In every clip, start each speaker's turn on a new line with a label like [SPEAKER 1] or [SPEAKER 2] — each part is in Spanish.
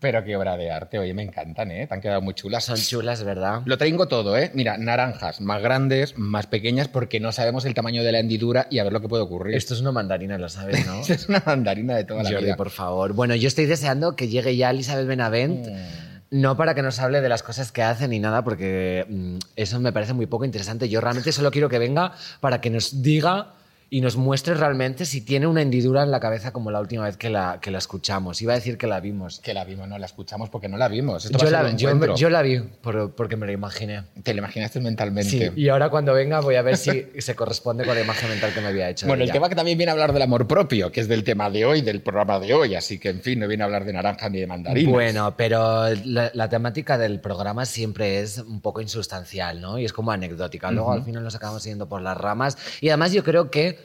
[SPEAKER 1] Pero qué obra de arte, oye, me encantan, ¿eh? Te han quedado muy chulas.
[SPEAKER 2] Son chulas, ¿verdad?
[SPEAKER 1] Lo tengo todo, ¿eh? Mira, naranjas más grandes, más pequeñas, porque no sabemos el tamaño de la hendidura y a ver lo que puede ocurrir.
[SPEAKER 2] Esto es una mandarina, lo sabes, ¿no?
[SPEAKER 1] es una mandarina de toda la
[SPEAKER 2] Jordi,
[SPEAKER 1] vida.
[SPEAKER 2] por favor. Bueno, yo estoy deseando que llegue ya Elizabeth Benavent.
[SPEAKER 1] Mm.
[SPEAKER 2] No para que nos hable de las cosas que hace ni nada, porque mm, eso me parece muy poco interesante. Yo realmente solo quiero que venga para que nos diga y nos muestre realmente si tiene una hendidura en la cabeza como la última vez que la, que la escuchamos. Iba a decir que la vimos.
[SPEAKER 1] Que la vimos, no la escuchamos porque no la vimos. Esto
[SPEAKER 2] Yo la, yo- yo la vi por- porque me lo imaginé.
[SPEAKER 1] Te lo imaginaste mentalmente.
[SPEAKER 2] Sí, y ahora cuando venga voy a ver si se corresponde con la imagen mental que me había hecho.
[SPEAKER 1] Bueno, el tema que también viene a hablar del amor propio, que es del tema de hoy, del programa de hoy, así que en fin, no viene a hablar de naranjas ni de mandarinas.
[SPEAKER 2] Bueno, pero la, la temática del programa siempre es un poco insustancial, ¿no? Y es como anecdótica. Luego al final nos acabamos yendo por las ramas. Y además yo creo que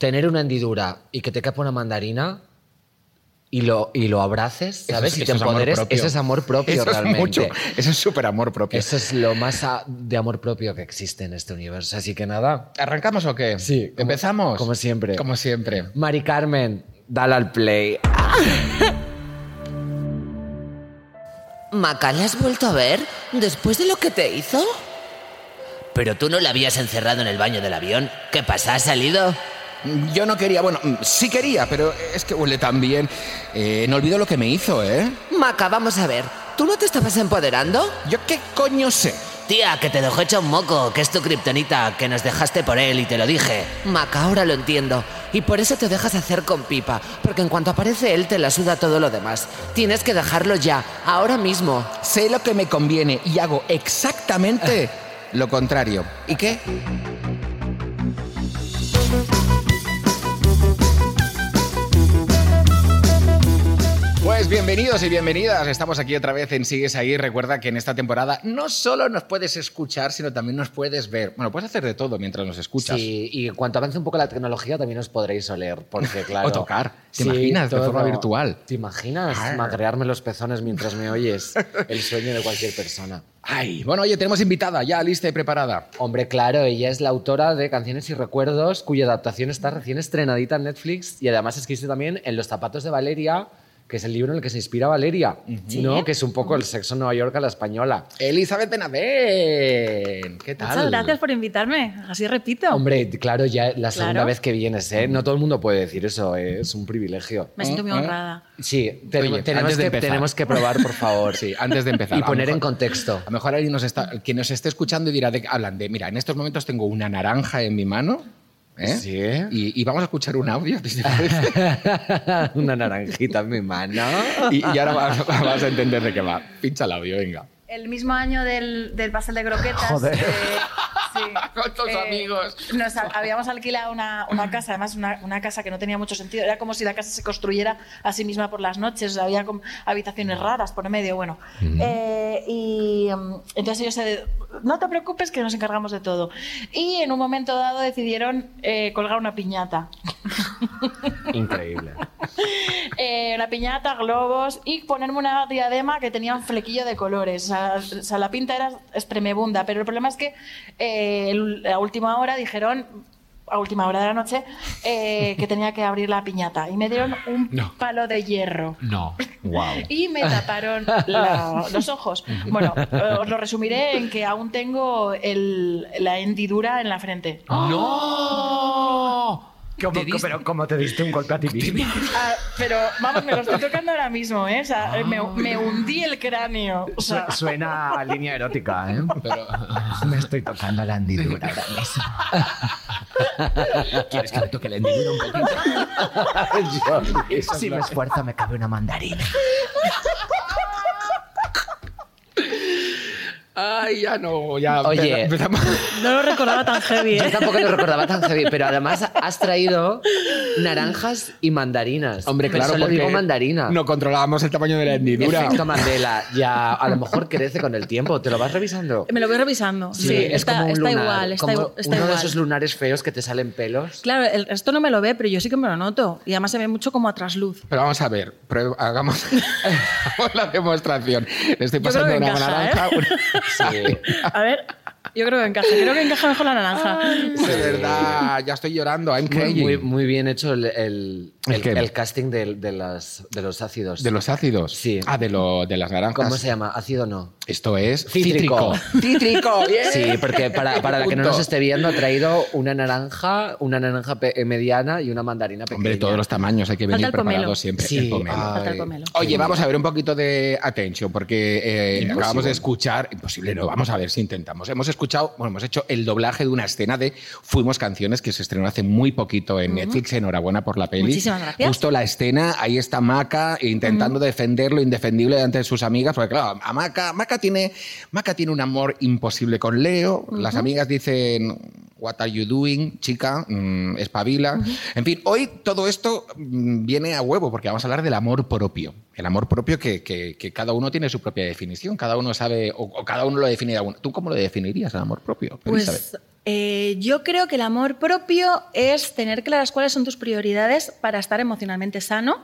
[SPEAKER 2] tener una hendidura y que te quepa una mandarina y lo, y lo abraces, ¿sabes?
[SPEAKER 1] es-
[SPEAKER 2] y te
[SPEAKER 1] es amor
[SPEAKER 2] empoderes,
[SPEAKER 1] propio.
[SPEAKER 2] eso es amor propio
[SPEAKER 1] Eso
[SPEAKER 2] realmente.
[SPEAKER 1] es mucho, eso es súper amor propio.
[SPEAKER 2] Eso es lo más a- de amor propio que existe en este universo. Así que nada.
[SPEAKER 1] ¿Arrancamos o qué?
[SPEAKER 2] Sí, como-
[SPEAKER 1] ¿Empezamos?
[SPEAKER 2] como siempre.
[SPEAKER 1] Como siempre.
[SPEAKER 2] Mari Carmen, dale al play.
[SPEAKER 3] Maca, ¿la has vuelto a ver? ¿Después de lo que te hizo? Pero tú no la habías encerrado en el baño del avión. ¿Qué pasa? ¿Has salido?
[SPEAKER 1] Yo no quería, bueno, mm, sí quería, pero es que huele tan bien. Eh, no olvido lo que me hizo, ¿eh?
[SPEAKER 3] Maca, vamos a ver. ¿Tú no te estabas empoderando?
[SPEAKER 1] ¿Yo qué coño sé?
[SPEAKER 3] Tía, que te dejó hecha un moco, que es tu kriptonita, que nos dejaste por él y te lo dije. Maca, ahora lo entiendo. Y por eso te dejas hacer con pipa, porque en cuanto aparece él te la suda todo lo demás. Tienes que dejarlo ya, ahora mismo.
[SPEAKER 1] Sé lo que me conviene y hago exactamente lo contrario. ¿Y qué? Bienvenidos y bienvenidas. Estamos aquí otra vez en Sigues ahí. Recuerda que en esta temporada no solo nos puedes escuchar, sino también nos puedes ver. Bueno, puedes hacer de todo mientras nos escuchas.
[SPEAKER 2] Sí, y en cuanto avance un poco la tecnología también os podréis oler, porque claro...
[SPEAKER 1] O tocar. ¿Te imaginas? De forma virtual.
[SPEAKER 2] ¿Te imaginas magrearme los pezones mientras me oyes? El sueño de cualquier persona.
[SPEAKER 1] Ay, bueno, oye, tenemos invitada ya lista y preparada.
[SPEAKER 2] Hombre, claro, ella es la autora de Canciones y Recuerdos, cuya adaptación está recién estrenadita en Netflix y además escribe también en Los zapatos de Valeria, que es el libro en el que se inspira Valeria, ¿no? Que es un poco el sexo en Nueva York a la española.
[SPEAKER 1] Elizabeth Benavent. ¿Qué tal?
[SPEAKER 4] Muchas gracias por invitarme. Así repito.
[SPEAKER 2] Hombre, claro, ya la segunda
[SPEAKER 4] Claro.
[SPEAKER 2] vez que vienes, ¿eh? No todo el mundo puede decir eso, ¿eh? es un privilegio.
[SPEAKER 4] Me siento muy honrada.
[SPEAKER 2] Sí, tenemos,
[SPEAKER 1] Oye,
[SPEAKER 2] que, tenemos que probar, por favor.
[SPEAKER 1] Sí, antes de empezar.
[SPEAKER 2] Y poner en contexto.
[SPEAKER 1] A lo mejor alguien nos está, quien nos esté escuchando y dirá, de, hablan de, mira, en estos momentos tengo una naranja en mi mano. ¿Eh?
[SPEAKER 2] Sí.
[SPEAKER 1] Y, y vamos a escuchar un audio.
[SPEAKER 2] Una naranjita en mi mano.
[SPEAKER 1] y, y ahora vas, vas a entender de qué va. Pincha el audio, venga.
[SPEAKER 4] El mismo año del, del pastel de croquetas.
[SPEAKER 2] Joder.
[SPEAKER 4] eh, sí,
[SPEAKER 1] Con tus amigos.
[SPEAKER 4] Nos habíamos alquilado una, una casa, además una, una casa que no tenía mucho sentido. Era como si la casa se construyera a sí misma por las noches. Había como habitaciones raras por medio, bueno. Eh, y mm, entonces ellos se... No te preocupes que nos encargamos de todo. Y en un momento dado decidieron eh, colgar una piñata.
[SPEAKER 2] Increíble.
[SPEAKER 4] Eh, una piñata, globos y ponerme una diadema que tenía un flequillo de colores. O sea, o sea, la pinta era espremebunda, pero el problema es que eh, a última hora dijeron, a última hora de la noche, eh, que tenía que abrir la piñata y me dieron un
[SPEAKER 1] No.
[SPEAKER 4] palo de hierro.
[SPEAKER 1] No. Wow.
[SPEAKER 4] Y me taparon la- los ojos. Bueno, eh, os lo resumiré en que aún tengo el- la hendidura en la frente.
[SPEAKER 1] ¡No!
[SPEAKER 2] ¿Cómo,
[SPEAKER 1] ¿Te diste-
[SPEAKER 2] pero ¿cómo te diste un golpe a ti mismo?
[SPEAKER 4] Ah, pero vamos, me lo estoy tocando ahora mismo, ¿eh? O sea, me, me hundí el cráneo. O sea,
[SPEAKER 2] Su- Suena a línea erótica, ¿eh?
[SPEAKER 1] Pero,
[SPEAKER 2] Me estoy tocando la hendidura ahora mismo.
[SPEAKER 1] ¿Quieres que le toque la hendidura un poquito?
[SPEAKER 2] si me esfuerzo me cabe una mandarina.
[SPEAKER 1] Ay, ya no, ya
[SPEAKER 2] Oye.
[SPEAKER 4] no lo recordaba tan heavy,
[SPEAKER 2] Yo
[SPEAKER 4] ¿eh?
[SPEAKER 2] tampoco lo recordaba tan heavy, pero además has traído naranjas y mandarinas.
[SPEAKER 1] Hombre,
[SPEAKER 2] Pero
[SPEAKER 1] claro,
[SPEAKER 2] Solo
[SPEAKER 1] porque
[SPEAKER 2] digo mandarina.
[SPEAKER 1] no controlábamos el tamaño de la hendidura.
[SPEAKER 2] Efecto Mandela. Ya a lo mejor crece con el tiempo. ¿Te lo vas revisando?
[SPEAKER 4] Me lo voy revisando. Sí,
[SPEAKER 2] es
[SPEAKER 4] está,
[SPEAKER 2] como un
[SPEAKER 4] está
[SPEAKER 2] lunar,
[SPEAKER 4] igual, está,
[SPEAKER 2] como
[SPEAKER 4] igu- está
[SPEAKER 2] uno
[SPEAKER 4] igual.
[SPEAKER 2] de esos lunares feos que te salen pelos.
[SPEAKER 4] Claro, el resto no me lo ve, pero yo sí que me lo noto. Y además se ve mucho como a trasluz.
[SPEAKER 1] Pero vamos a ver, prueba- hagamos, hagamos la demostración. Le estoy
[SPEAKER 4] Yo
[SPEAKER 1] pasando una
[SPEAKER 4] encaja,
[SPEAKER 1] naranja.
[SPEAKER 4] ¿eh?
[SPEAKER 1] una-
[SPEAKER 2] Sí.
[SPEAKER 4] A ver, Yo creo que encaja. Creo que encaja mejor la naranja.
[SPEAKER 1] Es verdad, ya estoy llorando. I'm
[SPEAKER 2] Muy,
[SPEAKER 1] crying.
[SPEAKER 2] muy, muy bien hecho el, el,
[SPEAKER 1] ¿El
[SPEAKER 2] el-
[SPEAKER 1] qué?
[SPEAKER 2] el casting de, de las, de los ácidos.
[SPEAKER 1] ¿De los ácidos?
[SPEAKER 2] Sí.
[SPEAKER 1] Ah, de, lo, de las naranjas.
[SPEAKER 2] ¿Cómo se llama? ¿Ácido no?
[SPEAKER 1] Esto es
[SPEAKER 2] Cítrico.
[SPEAKER 1] cítrico. Cítrico, bien.
[SPEAKER 2] Sí, porque para, para la que no nos esté viendo, ha traído una naranja, una naranja eh, mediana y una mandarina pequeña.
[SPEAKER 1] Hombre, todos los tamaños hay que
[SPEAKER 4] Falta
[SPEAKER 1] venir
[SPEAKER 4] el pomelo.
[SPEAKER 1] preparados siempre.
[SPEAKER 2] Sí,
[SPEAKER 1] el pomelo.
[SPEAKER 4] Falta el pomelo.
[SPEAKER 1] Oye, vamos a ver un poquito de atención, porque eh, acabamos de escuchar, imposible, no, vamos a ver si intentamos. Hemos escuchado, bueno, hemos hecho el doblaje de una escena de Fuimos Canciones que se estrenó hace muy poquito en Netflix. Enhorabuena por la peli.
[SPEAKER 4] Muchísimas gracias.
[SPEAKER 1] Justo la escena, ahí está Maca intentando defender lo indefendible delante de sus amigas, porque claro, a Maca, Maca tiene, Maca tiene un amor imposible con Leo. Las amigas dicen, What are you doing, chica? Mm, espabila. En fin, hoy todo esto mm, viene a huevo porque vamos a hablar del amor propio. El amor propio que, que- que cada uno tiene su propia definición, cada uno sabe, o, o cada uno lo define de alguna. ¿Tú cómo lo definirías el amor propio?
[SPEAKER 4] Pues eh, yo creo que el amor propio es tener claras cuáles son tus prioridades para estar emocionalmente sano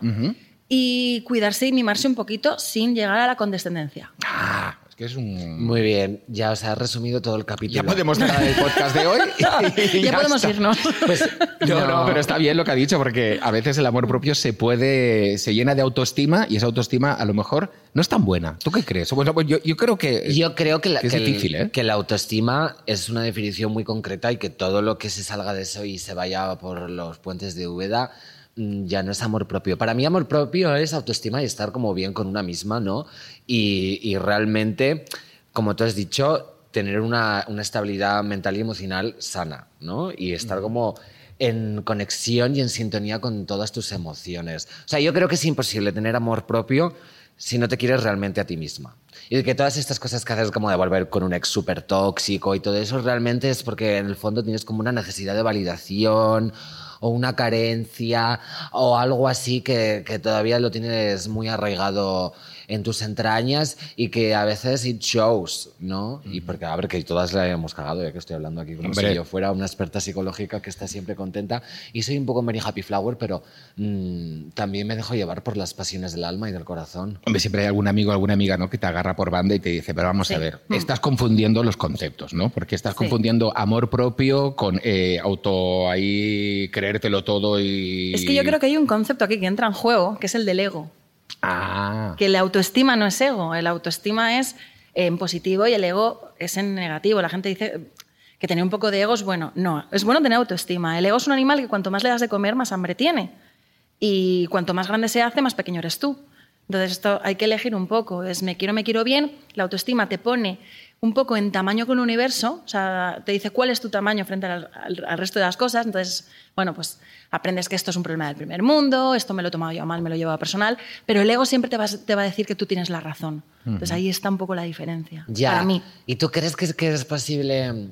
[SPEAKER 4] y cuidarse y mimarse un poquito sin llegar a la condescendencia.
[SPEAKER 1] Ah, que es un...
[SPEAKER 2] Muy bien, ya os ha resumido todo el capítulo.
[SPEAKER 1] Ya podemos cerrar el podcast de hoy. y
[SPEAKER 4] ya podemos
[SPEAKER 1] está.
[SPEAKER 4] irnos.
[SPEAKER 2] Pues,
[SPEAKER 1] No, no, pero está bien lo que ha dicho, porque a veces el amor propio se puede, se llena de autoestima y esa autoestima a lo mejor no es tan buena. ¿Tú qué crees? Bueno, pues yo, yo creo que.
[SPEAKER 2] Yo creo que la,
[SPEAKER 1] que es
[SPEAKER 2] que el-
[SPEAKER 1] difícil, ¿eh?
[SPEAKER 2] que la autoestima es una definición muy concreta y que todo lo que se salga de eso y se vaya por los puentes de Úbeda ya no es amor propio. Para mí amor propio es autoestima y estar como bien con una misma, ¿no? Y, y realmente, como tú has dicho, tener una, una estabilidad mental y emocional sana, ¿no? Y estar como en conexión y en sintonía con todas tus emociones. O sea, yo creo que es imposible tener amor propio si no te quieres realmente a ti misma. Y que todas estas cosas que haces como de volver con un ex súper tóxico y todo eso realmente es porque en el fondo tienes como una necesidad de validación o una carencia o algo así que, que todavía lo tienes muy arraigado en tus entrañas y que a veces it shows, ¿no? Y porque, a ver, que todas la hemos cagado, ya que estoy hablando aquí como
[SPEAKER 1] Hombre.
[SPEAKER 2] si yo fuera una experta psicológica que está siempre contenta y soy un poco Mary Happy Flower, pero mm, también me dejo llevar por las pasiones del alma y del corazón.
[SPEAKER 1] Hombre, siempre hay algún amigo o alguna amiga ¿no? que te agarra por banda y te dice, pero vamos
[SPEAKER 4] Sí.
[SPEAKER 1] a ver, estás confundiendo los conceptos, ¿no? Porque estás
[SPEAKER 4] Sí.
[SPEAKER 1] confundiendo amor propio con eh, auto ahí, creértelo todo y.
[SPEAKER 4] Es que yo creo que hay un concepto aquí que entra en juego, que es el del ego.
[SPEAKER 1] Ah.
[SPEAKER 4] Que la autoestima no es ego, el autoestima es en positivo y el ego es en negativo. La gente dice que tener un poco de ego es bueno. No, es bueno tener autoestima. El ego es un animal que cuanto más le das de comer, más hambre tiene. Y cuanto más grande se hace, más pequeño eres tú. Entonces esto hay que elegir un poco. Es me quiero, me quiero bien. La autoestima te pone un poco en tamaño con el universo, o sea, te dice cuál es tu tamaño frente al, al- al resto de las cosas. Entonces, bueno, pues aprendes que esto es un problema del primer mundo, esto me lo he tomado yo mal, me lo llevo a personal, pero el ego siempre te va, a- te va a decir que tú tienes la razón. Entonces ahí está un poco la diferencia.
[SPEAKER 2] Ya.
[SPEAKER 4] Para mí.
[SPEAKER 2] ¿Y tú crees que es, que es posible?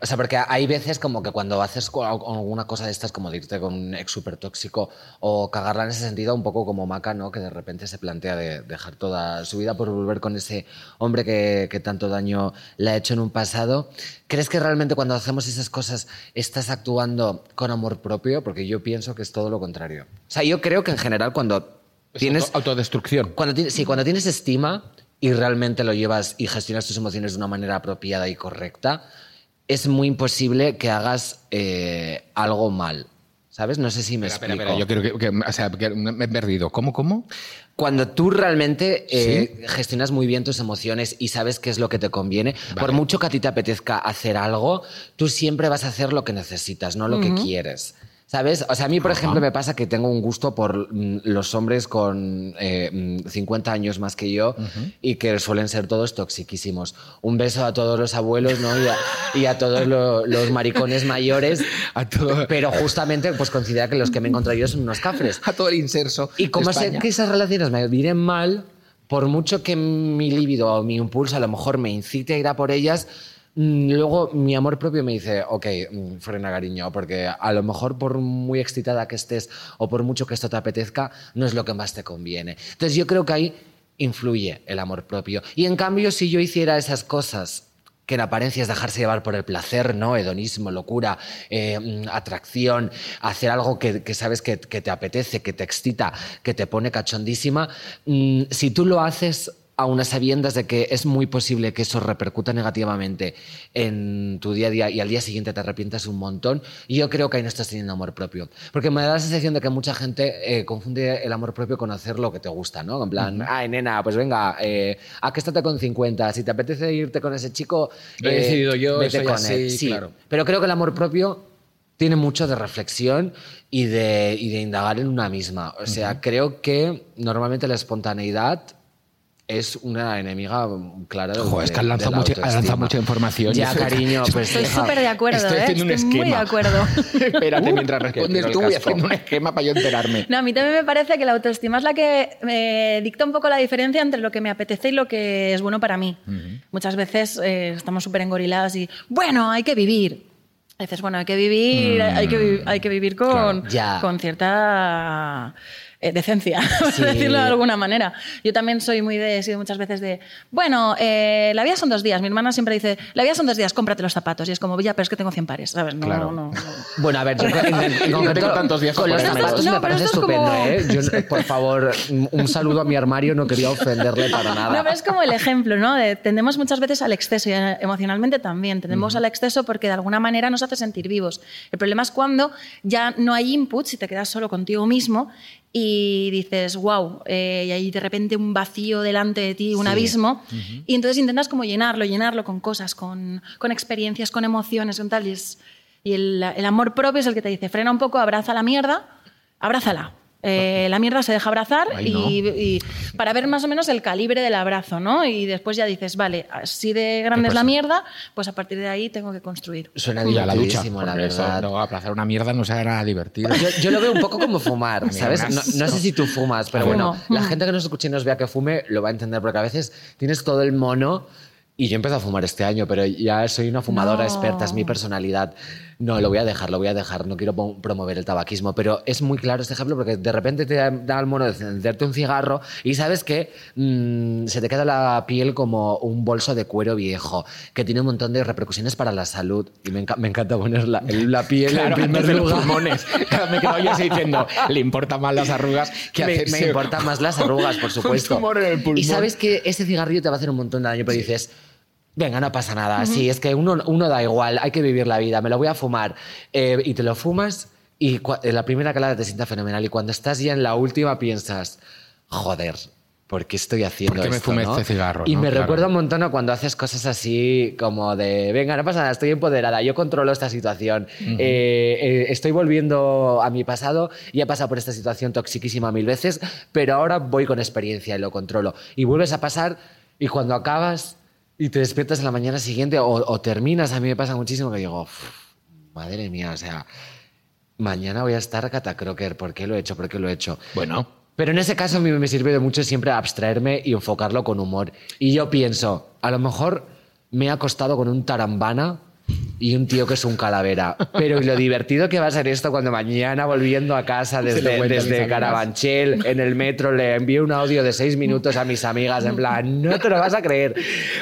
[SPEAKER 2] O sea, porque hay veces como que cuando haces alguna cosa de estas, como de irte con un ex súper tóxico o cagarla en ese sentido, un poco como Maca, ¿no? Que de repente se plantea de dejar toda su vida por volver con ese hombre que, que tanto daño le ha hecho en un pasado. ¿Crees que realmente cuando hacemos esas cosas estás actuando con amor propio? Porque yo pienso que es todo lo contrario. O sea, yo creo que en general cuando
[SPEAKER 1] Es
[SPEAKER 2] tienes...
[SPEAKER 1] auto- autodestrucción.
[SPEAKER 2] Cuando tienes, sí, cuando tienes estima y realmente lo llevas y gestionas tus emociones de una manera apropiada y correcta, es muy imposible que hagas eh, algo mal. ¿Sabes? No sé si me
[SPEAKER 1] Espera,
[SPEAKER 2] explico.
[SPEAKER 1] espera, yo quiero que, que- o sea, que me he perdido. ¿Cómo, cómo?
[SPEAKER 2] Cuando tú realmente eh, gestionas muy bien tus emociones y sabes qué es lo que te conviene, por mucho que a ti te apetezca hacer algo, tú siempre vas a hacer lo que necesitas, no lo que quieres. ¿Sabes? O sea, a mí, por ejemplo, me pasa que tengo un gusto por mm, los hombres con eh, mm, 50 años más que yo y que suelen ser todos toxiquísimos. Un beso a todos los abuelos, ¿no? Y a, y a todos lo- los maricones mayores.
[SPEAKER 1] A todo-
[SPEAKER 2] Pero justamente, pues considera que los que me he encontrado yo son unos cafres.
[SPEAKER 1] A todo el inserso.
[SPEAKER 2] Y como sé que esas relaciones me vienen mal, por mucho que mi libido o mi impulso a lo mejor me incite a ir a por ellas, mm, luego mi amor propio me dice, ok, mm, frena cariño, porque a lo mejor por muy excitada que estés o por mucho que esto te apetezca, no es lo que más te conviene. Entonces yo creo que ahí influye el amor propio. Y en cambio, si yo hiciera esas cosas que en apariencia es dejarse llevar por el placer, ¿no? Hedonismo, locura, eh, mm, atracción, hacer algo que, que sabes que, que te apetece, que te excita, que te pone cachondísima. mm, si tú lo haces a unas sabiendas de que es muy posible que eso repercuta negativamente en tu día a día y al día siguiente te arrepientas un montón, y yo creo que ahí no estás teniendo amor propio. Porque me da la sensación de que mucha gente eh, confunde el amor propio con hacer lo que te gusta, ¿no? En plan, ay, nena, pues venga, eh, acuéstate con 50, si te apetece irte con ese chico,
[SPEAKER 1] Lo he
[SPEAKER 2] eh,
[SPEAKER 1] decidido yo,
[SPEAKER 2] vete
[SPEAKER 1] soy
[SPEAKER 2] con
[SPEAKER 1] así,
[SPEAKER 2] él. Sí,
[SPEAKER 1] claro.
[SPEAKER 2] pero creo que el amor propio tiene mucho de reflexión y de, y de indagar en una misma. O sea, creo que normalmente la espontaneidad es una enemiga clara de,
[SPEAKER 1] Joder, es que has
[SPEAKER 2] de-
[SPEAKER 1] lanzado
[SPEAKER 2] la
[SPEAKER 1] mucha, lanzado mucha información.
[SPEAKER 2] Ya, cariño, pues
[SPEAKER 4] Estoy súper de acuerdo,
[SPEAKER 1] Estoy
[SPEAKER 4] ¿eh?
[SPEAKER 1] haciendo un
[SPEAKER 4] Estoy muy de acuerdo.
[SPEAKER 1] Espérate,
[SPEAKER 2] Uh,
[SPEAKER 1] mientras respondes tú, voy haciendo un esquema para yo enterarme.
[SPEAKER 4] No, a mí también me parece que la autoestima es la que me dicta un poco la diferencia entre lo que me apetece y lo que es bueno para mí. Muchas veces eh, estamos súper engoriladas y, bueno, hay que vivir. A veces, bueno, hay que vivir, hay, que vi- hay que vivir con,
[SPEAKER 2] Claro, ya.
[SPEAKER 4] con cierta eh, decencia, por
[SPEAKER 2] Sí.
[SPEAKER 4] decirlo de alguna manera. Yo también soy muy de, he sido muchas veces de, bueno, eh, la vida son dos días. Mi hermana siempre dice, la vida son dos días, cómprate los zapatos. Y es como, ya, pero es que tengo 100 pares, ¿sabes? No,
[SPEAKER 1] Claro.
[SPEAKER 4] no, no.
[SPEAKER 2] Bueno, a ver, yo en, en- en
[SPEAKER 1] No
[SPEAKER 2] concreto,
[SPEAKER 1] tengo tantos días
[SPEAKER 2] con los zapatos
[SPEAKER 4] No,
[SPEAKER 2] me
[SPEAKER 4] pero
[SPEAKER 2] parece estupendo,
[SPEAKER 4] como-
[SPEAKER 2] ¿eh? Yo, por favor, un saludo a mi armario, no quería ofenderle para nada.
[SPEAKER 4] No, pero es como el ejemplo, ¿no? De- tendemos muchas veces al exceso y emocionalmente también. Tendemos al exceso porque de alguna manera nos hace sentir vivos. El problema es cuando ya no hay inputs y te quedas solo contigo mismo y dices, wow, y hay de repente un vacío delante de ti, un
[SPEAKER 2] Sí.
[SPEAKER 4] abismo, y entonces intentas como llenarlo, llenarlo con cosas, con, con experiencias, con emociones, con tal. Y, es- y el, el amor propio es el que te dice, frena un poco, abraza la mierda, abrázala. Eh, la mierda se deja abrazar
[SPEAKER 1] Ay, no.
[SPEAKER 4] y, y para ver más o menos el calibre del abrazo, ¿no? Y después ya dices, vale, así de grande es la mierda, pues a partir de ahí tengo que construir.
[SPEAKER 2] Suena
[SPEAKER 1] a la ducha.
[SPEAKER 2] divertidísimo, la
[SPEAKER 1] porque eso,
[SPEAKER 2] verdad.
[SPEAKER 1] no, aplazar una mierda no será nada divertido.
[SPEAKER 2] Yo, yo lo veo un poco como fumar,
[SPEAKER 1] Me
[SPEAKER 2] ¿sabes? No, no sé si tú fumas, pero bueno, la gente que nos escuche y nos vea que fume lo va a entender, porque a veces tienes todo el mono. Y yo empecé a fumar este año, pero ya soy una fumadora
[SPEAKER 4] No.
[SPEAKER 2] experta, es mi personalidad. No, lo voy a dejar, lo voy a dejar, no quiero promover el tabaquismo, pero es muy claro este ejemplo porque de repente te da el mono de encenderte un cigarro y sabes que mm, se te queda la piel como un bolso de cuero viejo, que tiene un montón de repercusiones para la salud. Y me, enca- me encanta poner la, la piel
[SPEAKER 1] Claro,
[SPEAKER 2] en primer
[SPEAKER 1] de los
[SPEAKER 2] lugar.
[SPEAKER 1] pulmones. Me quedo yo así diciendo, le importan más las arrugas que
[SPEAKER 2] me, importan más las arrugas, por supuesto.
[SPEAKER 1] tumor en el pulmón.
[SPEAKER 2] Y sabes que ese cigarrillo te va a hacer un montón de daño, pero dices, venga, no pasa nada. Sí, es que uno, uno da igual, hay que vivir la vida, me lo voy a fumar. Eh, y te lo fumas y en la primera calada te sienta fenomenal. Y cuando estás ya en la última piensas, joder. ¿Por qué estoy haciendo
[SPEAKER 1] ¿Por qué me
[SPEAKER 2] esto?
[SPEAKER 1] fumé
[SPEAKER 2] no?
[SPEAKER 1] este cigarro,
[SPEAKER 2] Y
[SPEAKER 1] no?
[SPEAKER 2] me
[SPEAKER 1] Claro.
[SPEAKER 2] recuerda un montón a cuando haces cosas así como de, venga, no pasa nada, estoy empoderada, yo controlo esta situación, Eh, eh, estoy volviendo a mi pasado y he pasado por esta situación toxiquísima mil veces, pero ahora voy con experiencia y lo controlo. Y vuelves a pasar y cuando acabas y te despiertas en la mañana siguiente o, o terminas, a mí me pasa muchísimo que digo, "Uf, madre mía, o sea, mañana voy a estar catacroker, ¿por qué lo he hecho? ¿Por qué lo he hecho?
[SPEAKER 1] Bueno,
[SPEAKER 2] Pero en ese caso a mí me sirve de mucho siempre abstraerme y enfocarlo con humor. Y yo pienso, a lo mejor me he acostado con un tarambana y un tío que es un calavera. Pero y lo divertido que va a ser esto cuando mañana volviendo a casa desde, desde. Carabanchel, en el metro, le envío un audio de seis minutos a mis amigas en plan, no te lo vas a creer.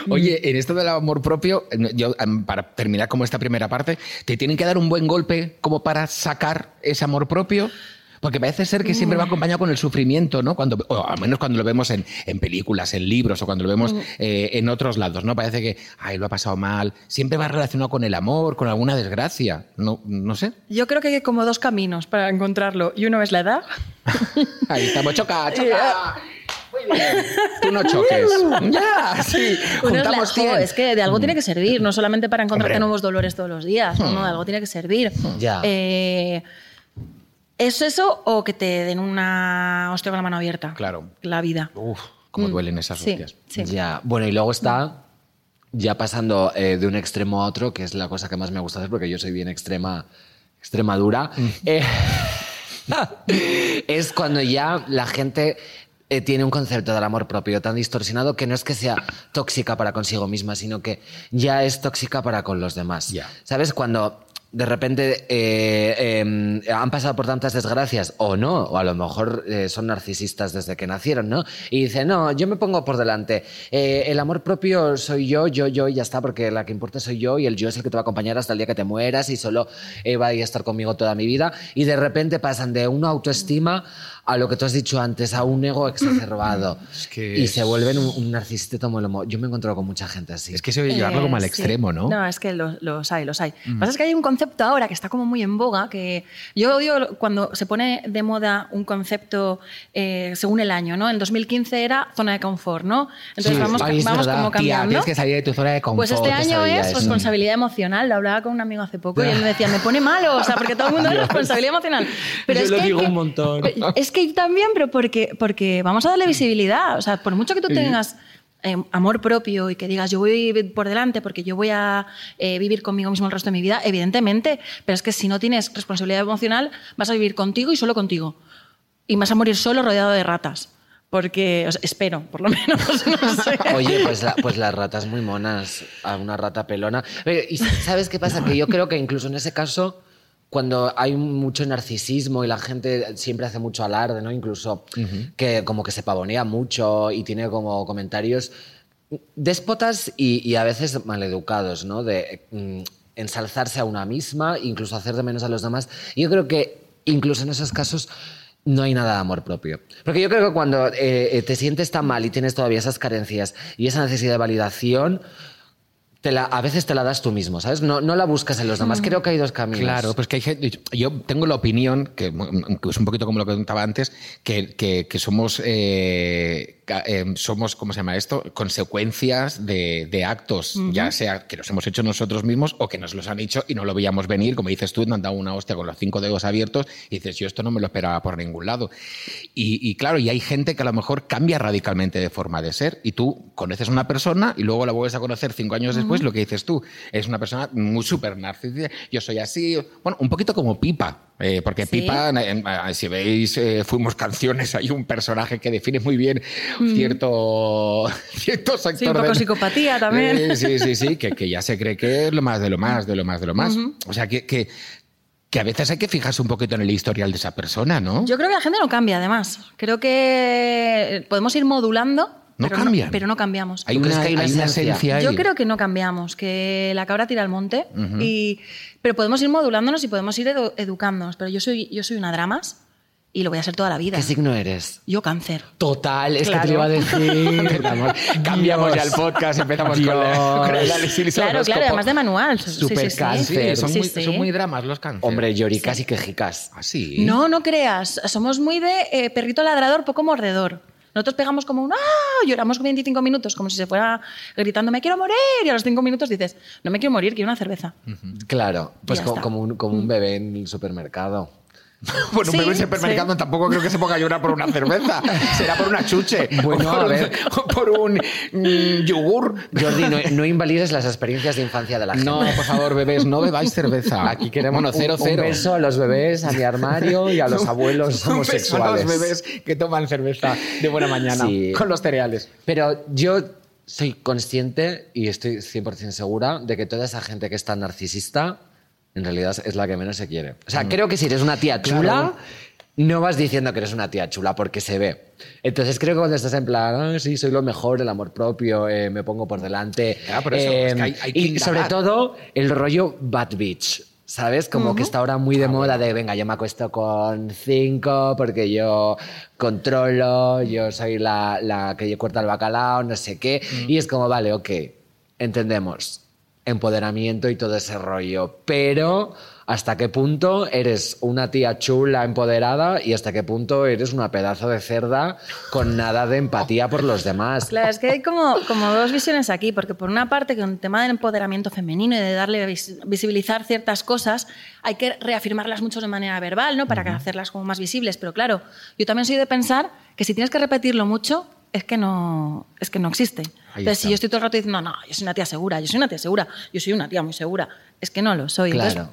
[SPEAKER 1] Oye, en esto del amor propio, yo, para terminar como esta primera parte, ¿te tienen que dar un buen golpe como para sacar ese amor propio? Porque parece ser que siempre va acompañado con el sufrimiento, ¿no? Cuando, o al menos cuando lo vemos en, en películas, en libros o cuando lo vemos eh, en otros lados, ¿no? Parece que, ay, lo ha pasado mal. Siempre va relacionado con el amor, con alguna desgracia. No, no sé.
[SPEAKER 4] Yo creo que hay como dos caminos para encontrarlo. Y uno es la edad.
[SPEAKER 1] Ahí estamos, choca, choca. Muy bien. Tú no choques. ya, sí.
[SPEAKER 4] Uno es, la-
[SPEAKER 1] Juntamos
[SPEAKER 4] jo,
[SPEAKER 1] 100.
[SPEAKER 4] es que de algo tiene que servir, no solamente para encontrarte
[SPEAKER 1] Hombre.
[SPEAKER 4] nuevos dolores todos los días, no, no, de algo tiene que servir.
[SPEAKER 2] Ya.
[SPEAKER 4] Eh, ¿Es eso o que te den una hostia con la mano abierta?
[SPEAKER 1] Claro.
[SPEAKER 4] La vida.
[SPEAKER 1] Uf, cómo duelen esas
[SPEAKER 4] Sí,
[SPEAKER 1] hostias.
[SPEAKER 4] sí.
[SPEAKER 2] Ya, bueno, y luego está ya pasando eh, de un extremo a otro, que es la cosa que más me gusta hacer, porque yo soy bien extrema, extrema dura. Eh, es cuando ya la gente eh, tiene un concepto del amor propio tan distorsionado que no es que sea tóxica para consigo misma, sino que ya es tóxica para con los demás.
[SPEAKER 1] Ya.
[SPEAKER 2] ¿Sabes? Cuando de repente eh, eh, han pasado por tantas desgracias o no, o a lo mejor eh, son narcisistas desde que nacieron, ¿no? Y dicen, no, yo me pongo por delante. Eh, el amor propio soy yo, yo, yo y ya está, porque la que importa soy yo y el yo es el que te va a acompañar hasta el día que te mueras y solo eh, va a estar conmigo toda mi vida. Y de repente pasan de una autoestima a lo que tú has dicho antes, a un ego exacerbado.
[SPEAKER 1] Es que
[SPEAKER 2] y
[SPEAKER 1] es-
[SPEAKER 2] se vuelven un, un narcisista como el homo. Yo me he encontrado con mucha gente así.
[SPEAKER 1] Es que eso llevarlo
[SPEAKER 4] Eh,
[SPEAKER 1] como al
[SPEAKER 4] sí.
[SPEAKER 1] extremo, ¿no?
[SPEAKER 4] No, es que los, los hay, los hay. Lo que pasa es que hay un concepto ahora que está como muy en boga, que yo odio cuando se pone de moda un concepto eh, según el año, ¿no? En 2015 era zona de confort, ¿no? Entonces
[SPEAKER 2] Sí,
[SPEAKER 4] vamos, vamos
[SPEAKER 2] verdad.
[SPEAKER 4] como
[SPEAKER 1] Tía,
[SPEAKER 4] cambiando.
[SPEAKER 1] tienes que salir de tu zona de confort.
[SPEAKER 4] Pues este año es
[SPEAKER 2] eso.
[SPEAKER 4] responsabilidad emocional. Lo hablaba con un amigo hace poco y él me decía, me pone malo, o sea, porque todo el mundo es responsabilidad emocional. Pero
[SPEAKER 2] Yo
[SPEAKER 4] es
[SPEAKER 2] lo
[SPEAKER 4] que
[SPEAKER 2] digo
[SPEAKER 4] que-
[SPEAKER 2] un montón.
[SPEAKER 4] Es que yo también, pero porque, porque vamos a darle visibilidad. O sea, por mucho que tú tengas eh, amor propio y que digas, yo voy por delante porque yo voy a eh, vivir conmigo mismo el resto de mi vida, evidentemente. Pero es que si no tienes responsabilidad emocional, vas a vivir contigo y solo contigo. Y vas a morir solo rodeado de ratas. Porque, o espero, por lo menos, no sé.
[SPEAKER 2] Oye, pues, la- pues las ratas muy monas, a una rata pelona. ¿Y sabes qué pasa? Que yo creo que incluso en ese caso, cuando hay mucho narcisismo y la gente siempre hace mucho alarde, ¿no? Incluso que como que se pavonea mucho y tiene como comentarios déspotas y, y a veces maleducados, ¿no? De mm, ensalzarse a una misma, incluso hacer de menos a los demás. Yo creo que incluso en esos casos no hay nada de amor propio. Porque yo creo que cuando eh, eh, te sientes tan mal y tienes todavía esas carencias y esa necesidad de validación, te la, a veces te la das tú mismo, ¿sabes? No, no la buscas en los demás. Creo que hay dos caminos.
[SPEAKER 1] Claro, pues que hay gente. Yo tengo la opinión, que, que es un poquito como lo que contaba antes, que, que- que somos, eh, eh, somos, ¿cómo se llama esto? Consecuencias de, de actos, ya sea que los hemos hecho nosotros mismos o que nos los han hecho y no lo veíamos venir. Como dices tú, te han dado una hostia con los cinco dedos abiertos y dices, yo esto no me lo esperaba por ningún lado. Y, y claro, y hay gente que a lo mejor cambia radicalmente de forma de ser y tú conoces a una persona y luego la vuelves a conocer cinco años después, lo que dices tú, es una persona muy súper narcisista, yo soy así, bueno, un poquito como Pipa, eh, porque
[SPEAKER 4] Sí.
[SPEAKER 1] Pipa, eh, si veis, eh, fuimos canciones, hay un personaje que define muy bien cierto, cierto sector.
[SPEAKER 4] Sí, un poco
[SPEAKER 1] de-
[SPEAKER 4] psicopatía también.
[SPEAKER 1] Eh, sí, sí, sí, que, que ya se cree que es lo más de lo más, de lo más, de lo más. O sea, que, que, que a veces hay que fijarse un poquito en el historial de esa persona, ¿no?
[SPEAKER 4] Yo creo que la gente no cambia, además. Creo que podemos ir modulando,
[SPEAKER 1] No
[SPEAKER 4] pero,
[SPEAKER 1] cambian.
[SPEAKER 4] pero no cambiamos.
[SPEAKER 1] Hay
[SPEAKER 2] ¿Tú
[SPEAKER 1] una,
[SPEAKER 2] hay una esencia?
[SPEAKER 1] esencia ahí.
[SPEAKER 4] Yo creo que no cambiamos, que la cabra tira al monte, y, pero podemos ir modulándonos y podemos ir edu- educándonos. Pero yo soy, yo soy una dramas y lo voy a ser toda la vida.
[SPEAKER 2] ¿Qué signo eres?
[SPEAKER 4] Yo cáncer.
[SPEAKER 2] Total, es
[SPEAKER 4] Claro.
[SPEAKER 2] que te lo iba a decir.
[SPEAKER 1] Cambiamos
[SPEAKER 2] Dios.
[SPEAKER 1] ya el podcast, empezamos con, la, con el análisis
[SPEAKER 4] Claro,
[SPEAKER 1] horóscopo.
[SPEAKER 4] claro, además de manual. Sí,
[SPEAKER 2] Súper
[SPEAKER 4] sí, sí.
[SPEAKER 2] cáncer.
[SPEAKER 1] Sí, son,
[SPEAKER 4] Sí,
[SPEAKER 1] muy,
[SPEAKER 4] sí.
[SPEAKER 1] son muy dramas los cánceres.
[SPEAKER 2] Hombre, lloricas y quejicas.
[SPEAKER 1] Así.
[SPEAKER 4] No, no creas. Somos muy de eh, perrito ladrador, poco mordedor. Nosotros pegamos como un ¡ah! Lloramos 25 minutos, como si se fuera gritando ¡me quiero morir! Y a los 5 minutos dices ¡no me quiero morir, quiero una cerveza!
[SPEAKER 2] Claro, pues como, un, como un bebé en el supermercado.
[SPEAKER 1] Bueno,
[SPEAKER 4] Sí,
[SPEAKER 1] un bebé en supermercado
[SPEAKER 4] sí.
[SPEAKER 1] tampoco creo que se ponga a llorar por una cerveza. Será por una chuche.
[SPEAKER 2] Bueno,
[SPEAKER 1] o por
[SPEAKER 2] a
[SPEAKER 1] un-
[SPEAKER 2] ver.
[SPEAKER 1] o por un mm, yogur.
[SPEAKER 2] Jordi, no, no invalides las experiencias de infancia de la gente.
[SPEAKER 1] No, por favor, bebés, no bebáis cerveza.
[SPEAKER 2] Aquí queremos
[SPEAKER 1] bueno, cero,
[SPEAKER 2] un,
[SPEAKER 1] cero.
[SPEAKER 2] un beso a los bebés, a mi armario y a los abuelos
[SPEAKER 1] Un beso a
[SPEAKER 2] homosexuales.
[SPEAKER 1] los bebés que toman cerveza de buena mañana
[SPEAKER 2] Sí.
[SPEAKER 1] con los cereales.
[SPEAKER 2] Pero yo soy consciente y estoy 100% segura de que toda esa gente que es tan narcisista en realidad es la que menos se quiere. O sea, creo que si eres una tía chula,
[SPEAKER 1] Claro.
[SPEAKER 2] no vas diciendo que eres una tía chula porque se ve. Entonces creo que cuando estás en plan, "Ah, sí, soy lo mejor, el amor propio, eh, me pongo por delante.
[SPEAKER 1] Ya, por eso, es que hay- hay que
[SPEAKER 2] y sobre todo el rollo bad bitch. ¿Sabes? Como que está ahora muy de moda de, venga, yo me acuesto con cinco porque yo controlo, yo soy la, la que corta el bacalao, no sé qué. Y es como, vale, ok, entendemos empoderamiento y todo ese rollo, pero hasta qué punto eres una tía chula, empoderada y hasta qué punto eres una pedazo de cerda con nada de empatía por los demás.
[SPEAKER 4] Claro, es que hay como, como dos visiones aquí, porque por una parte, con el tema del empoderamiento femenino y de darle vis- visibilizar ciertas cosas, hay que reafirmarlas mucho de manera verbal, ¿no? Para hacerlas como más visibles. Pero claro, yo también soy de pensar que si tienes que repetirlo mucho, es que no, es que no existe.
[SPEAKER 1] Ahí
[SPEAKER 4] Entonces,
[SPEAKER 1] está.
[SPEAKER 4] si yo estoy todo el rato diciendo, no, yo soy una tía segura, yo soy una tía segura, yo soy una tía muy segura, es que no lo soy. Entonces,
[SPEAKER 2] Claro.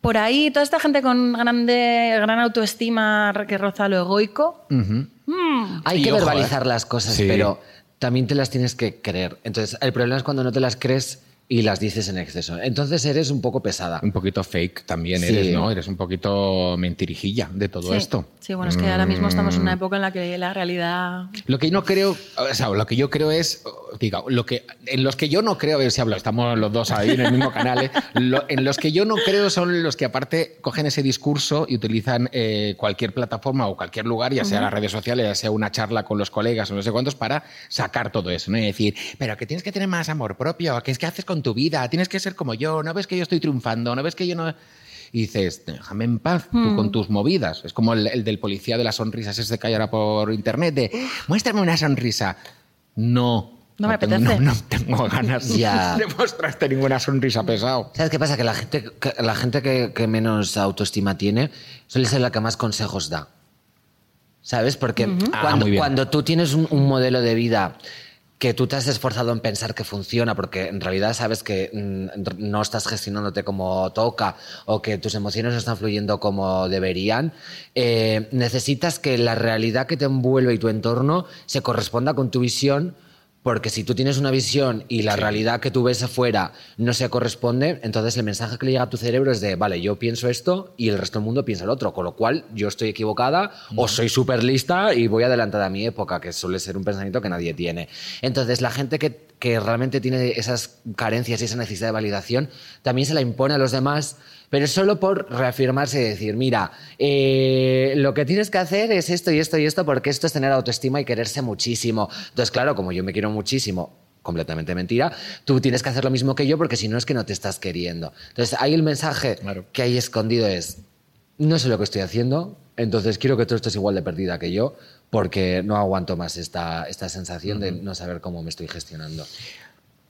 [SPEAKER 4] por ahí, toda esta gente con grande, gran autoestima que roza lo egoico,
[SPEAKER 2] Hay
[SPEAKER 1] Y
[SPEAKER 2] que
[SPEAKER 1] ojo,
[SPEAKER 2] verbalizar
[SPEAKER 1] ¿eh?
[SPEAKER 2] las cosas,
[SPEAKER 1] Sí.
[SPEAKER 2] pero también te las tienes que creer. Entonces, el problema es cuando no te las crees y las dices en exceso. Entonces eres un poco pesada.
[SPEAKER 1] Un poquito fake también
[SPEAKER 2] Sí.
[SPEAKER 1] eres, ¿no? Eres un poquito mentirijilla de todo
[SPEAKER 4] Sí.
[SPEAKER 1] esto.
[SPEAKER 4] Sí, bueno, es que ahora mismo estamos en una época en la que la realidad.
[SPEAKER 1] Lo que no creo, o sea, lo que yo creo es, diga, lo que en los que yo no creo, a ver si hablo, estamos los dos ahí en el mismo canal, ¿eh? Lo- en los que yo no creo son los que aparte cogen ese discurso y utilizan eh, cualquier plataforma o cualquier lugar, ya sea las redes sociales, ya sea una charla con los colegas o no sé cuántos, para sacar todo eso, ¿no? Y decir, pero que tienes que tener más amor propio, que es que haces con tu vida, tienes que ser como yo, no ves que yo estoy triunfando, no ves que yo no... Y dices, déjame en paz tú con tus movidas. Es como el, el del policía de las sonrisas ese que hay ahora por internet de, muéstrame una sonrisa. No.
[SPEAKER 4] No me
[SPEAKER 1] tengo-
[SPEAKER 4] apetece.
[SPEAKER 1] No, no tengo ganas
[SPEAKER 2] Ya.
[SPEAKER 1] de mostrarte ninguna sonrisa pesado.
[SPEAKER 2] ¿Sabes qué pasa? Que la gente que, la gente que, que menos autoestima tiene suele ser la que más consejos da. ¿Sabes? Porque
[SPEAKER 1] Ah,
[SPEAKER 2] cuando,
[SPEAKER 1] muy bien.
[SPEAKER 2] cuando tú tienes un, un modelo de vida que tú te has esforzado en pensar que funciona, porque en realidad sabes que mm, no estás gestionándote como toca o que tus emociones no están fluyendo como deberían, eh, necesitas que la realidad que te envuelve y tu entorno se corresponda con tu visión porque si tú tienes una visión y la realidad que tú ves afuera no se corresponde, entonces el mensaje que le llega a tu cerebro es de, vale, yo pienso esto y el resto del mundo piensa lo otro, con lo cual yo estoy equivocada o soy súper lista y voy adelantada a mi época, que suele ser un pensamiento que nadie tiene. Entonces la gente que, que realmente tiene esas carencias y esa necesidad de validación también se la impone a los demás. Pero solo por reafirmarse y decir, mira, eh, lo que tienes que hacer es esto y esto y esto, porque esto es tener autoestima y quererse muchísimo. Entonces, claro, como yo me quiero muchísimo, completamente mentira, tú tienes que hacer lo mismo que yo porque si no es que no te estás queriendo. Entonces, ahí el mensaje
[SPEAKER 1] Claro.
[SPEAKER 2] que hay escondido es, no sé lo que estoy haciendo, entonces quiero que tú estés igual de perdida que yo porque no aguanto más esta, esta sensación de no saber cómo me estoy gestionando.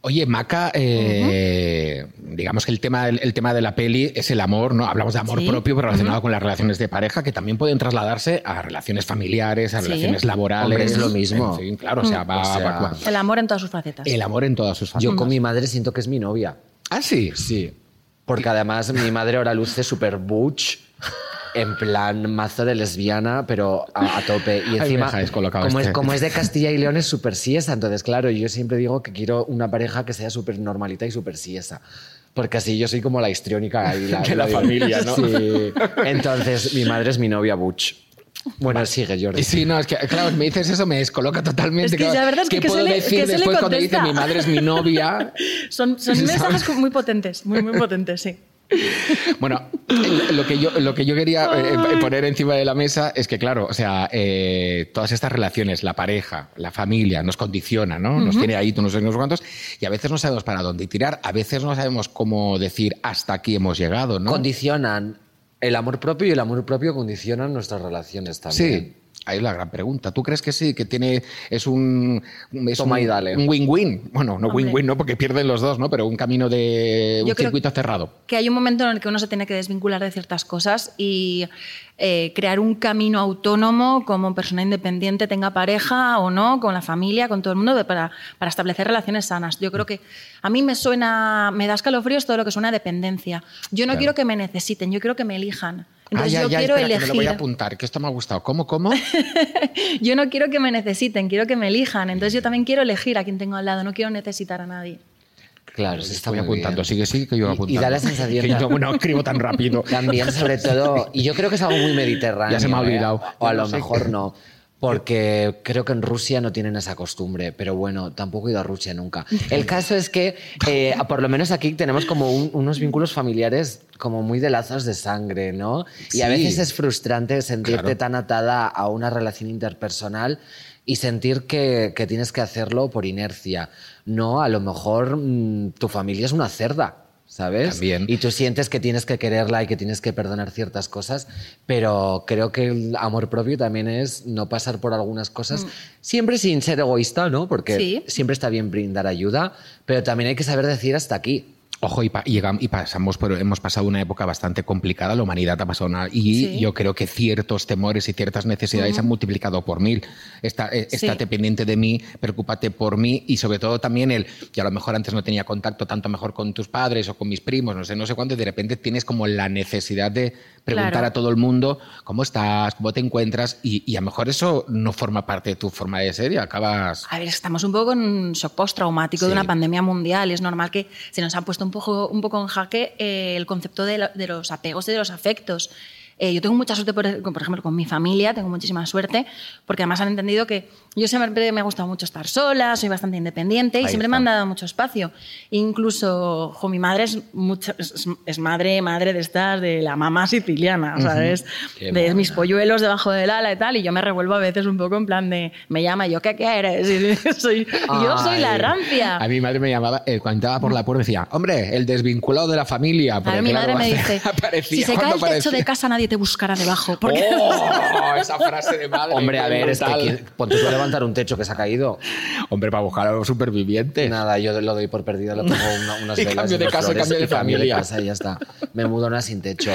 [SPEAKER 1] Oye, Maca, eh, digamos que el tema, el, tema de la peli es el amor, ¿no? Hablamos de amor
[SPEAKER 4] Sí.
[SPEAKER 1] propio pero relacionado con las relaciones de pareja, que también pueden trasladarse a relaciones familiares, a
[SPEAKER 4] Sí.
[SPEAKER 1] relaciones laborales.
[SPEAKER 2] Hombre, es lo mismo.
[SPEAKER 1] En fin, claro, o sea, va,
[SPEAKER 2] O sea,
[SPEAKER 1] va- va-
[SPEAKER 4] El amor en todas sus facetas.
[SPEAKER 1] El amor en todas sus fases.
[SPEAKER 2] Yo con mi madre siento que es mi novia.
[SPEAKER 1] Ah, sí.
[SPEAKER 2] Sí. Porque además mi madre ahora luce súper butch. En plan mazo de lesbiana, pero a, a tope. Y encima, como,
[SPEAKER 1] este.
[SPEAKER 2] es, como es de Castilla y León, es súper siesa. Entonces, claro, yo siempre digo que quiero una pareja que sea súper normalita y súper siesa. Porque así yo soy como la histriónica ahí, la,
[SPEAKER 1] De la familia, ¿no?
[SPEAKER 2] Sí. Entonces, mi madre es mi novia butch. Bueno, sigue, Jordi.
[SPEAKER 1] Y Sí, no, es que, claro, me dices eso, me descoloca totalmente.
[SPEAKER 4] Es que
[SPEAKER 1] claro,
[SPEAKER 4] la verdad es
[SPEAKER 1] ¿Qué
[SPEAKER 4] que
[SPEAKER 1] puedo
[SPEAKER 4] se le-
[SPEAKER 1] decir
[SPEAKER 4] que se le
[SPEAKER 1] después cuando dice mi madre es mi novia?
[SPEAKER 4] Son, son mensajes muy potentes, muy, muy potentes, sí.
[SPEAKER 1] Bueno, lo que yo, lo que yo quería eh, eh, poner encima de la mesa es que, claro, o sea, eh, todas estas relaciones, la pareja, la familia, nos condiciona, ¿no? Nos tiene ahí, tú no sé no sé cuántos, y a veces no sabemos para dónde tirar, a veces no sabemos cómo decir hasta aquí hemos llegado, ¿no?
[SPEAKER 2] Condicionan el amor propio y el amor propio condicionan nuestras relaciones también.
[SPEAKER 1] Sí. Ahí es la gran pregunta. ¿Tú crees que sí? Que tiene. Es un. es
[SPEAKER 2] Toma
[SPEAKER 1] un,
[SPEAKER 2] y dale.
[SPEAKER 1] Un win-win. Bueno, no win-win, ¿no? Porque pierden los dos, ¿no? Pero un camino de. Un
[SPEAKER 4] Yo creo
[SPEAKER 1] circuito cerrado.
[SPEAKER 4] Que hay un momento en el que uno se tiene que desvincular de ciertas cosas y eh, crear un camino autónomo como persona independiente, tenga pareja o no, con la familia, con todo el mundo, para, para establecer relaciones sanas. Yo creo que a mí me suena, me da escalofríos todo lo que suena a dependencia. Yo no
[SPEAKER 1] Claro.
[SPEAKER 4] quiero que me necesiten, yo quiero que me elijan. Entonces
[SPEAKER 1] ah, ya,
[SPEAKER 4] yo
[SPEAKER 1] ya,
[SPEAKER 4] quiero
[SPEAKER 1] espera, que me lo voy a
[SPEAKER 4] elegir.
[SPEAKER 1] apuntar, que esto me ha gustado. ¿Cómo, cómo?
[SPEAKER 4] Yo no quiero que me necesiten, quiero que me elijan. Entonces yo también quiero elegir a quien tengo al lado, no quiero necesitar a nadie.
[SPEAKER 2] Claro, sí está
[SPEAKER 1] Estoy
[SPEAKER 2] muy
[SPEAKER 1] apuntando.
[SPEAKER 2] bien.
[SPEAKER 1] Sigue, sigue, que yo
[SPEAKER 2] Y- y
[SPEAKER 1] apuntando.
[SPEAKER 2] da la sensación
[SPEAKER 1] Que yo no escribo tan rápido.
[SPEAKER 2] También, sobre todo, y yo creo que es algo muy mediterráneo.
[SPEAKER 1] Ya se me ha
[SPEAKER 2] ¿eh?
[SPEAKER 1] olvidado.
[SPEAKER 2] O a lo
[SPEAKER 1] no sé
[SPEAKER 2] mejor no. Porque creo que en Rusia no tienen esa costumbre, pero bueno, tampoco he ido a Rusia nunca. El caso es que, eh, por lo menos aquí tenemos como un- unos vínculos familiares como muy de lazos de sangre, ¿no? Y a
[SPEAKER 1] Sí.
[SPEAKER 2] veces es frustrante sentirte
[SPEAKER 1] Claro.
[SPEAKER 2] tan atada a una relación interpersonal y sentir que, que tienes que hacerlo por inercia. No, a lo mejor mm, tu familia es una cerda. ¿Sabes?
[SPEAKER 1] También.
[SPEAKER 2] Y tú sientes que tienes que quererla y que tienes que perdonar ciertas cosas, pero creo que el amor propio también es no pasar por algunas cosas, siempre sin ser egoísta, ¿no? Porque
[SPEAKER 4] Sí.
[SPEAKER 2] siempre está bien brindar ayuda, pero también hay que saber decir hasta aquí.
[SPEAKER 1] Ojo, y, pa- y y pasamos por, hemos pasado una época bastante complicada, la humanidad ha pasado una... Y
[SPEAKER 4] Sí.
[SPEAKER 1] yo creo que ciertos temores y ciertas necesidades se han multiplicado por mil. Está, eh,
[SPEAKER 4] Sí.
[SPEAKER 1] Estate pendiente de mí, preocúpate por mí y sobre todo también el, que a lo mejor antes no tenía contacto tanto mejor con tus padres o con mis primos, no sé, no sé cuánto, y de repente tienes como la necesidad de preguntar
[SPEAKER 4] Claro.
[SPEAKER 1] a todo el mundo cómo estás, cómo te encuentras y, y a lo mejor eso no forma parte de tu forma de ser y acabas...
[SPEAKER 4] A ver, estamos un poco en un shock postraumático
[SPEAKER 1] Sí.
[SPEAKER 4] de una pandemia mundial. Es normal que se nos ha puesto un poco, un poco en jaque eh, el concepto de, lo- de los apegos y de los afectos. Eh, yo tengo mucha suerte, por, por ejemplo, con mi familia, tengo muchísima suerte, porque además han entendido que yo siempre me ha gustado mucho estar sola, soy bastante independiente y
[SPEAKER 1] Ahí
[SPEAKER 4] siempre me han
[SPEAKER 1] está.
[SPEAKER 4] dado mucho espacio. Incluso, jo, mi madre es, mucho- es, es madre, madre de estas, de la mamá siciliana, ¿sabes?
[SPEAKER 2] Qué
[SPEAKER 4] de
[SPEAKER 2] mona.
[SPEAKER 4] mis polluelos debajo del ala y tal, y yo me revuelvo a veces un poco en plan de, me llama, y yo, ¿qué quieres? Y soy, yo soy la rancia.
[SPEAKER 1] A mi madre me llamaba, eh, cuando entraba por la puerta decía, hombre, el desvinculado de la familia. Porque,
[SPEAKER 4] mi madre me dice, si se cae el techo de casa nadie te buscará debajo. Porque
[SPEAKER 1] ¡Oh! Esa frase de madre.
[SPEAKER 2] Hombre, a ver, es que
[SPEAKER 1] brutal.
[SPEAKER 2] aquí- ponte tú a levantar un techo que se ha caído.
[SPEAKER 1] Hombre, para buscar a los supervivientes.
[SPEAKER 2] Nada, yo lo doy por perdido, le pongo una- unas
[SPEAKER 1] Y
[SPEAKER 2] velas
[SPEAKER 1] cambio de
[SPEAKER 2] unas
[SPEAKER 1] casa,
[SPEAKER 2] flores
[SPEAKER 1] cambio de
[SPEAKER 2] y cambio de
[SPEAKER 1] familia.
[SPEAKER 2] casa y ya está. Me mudo a una sin techo.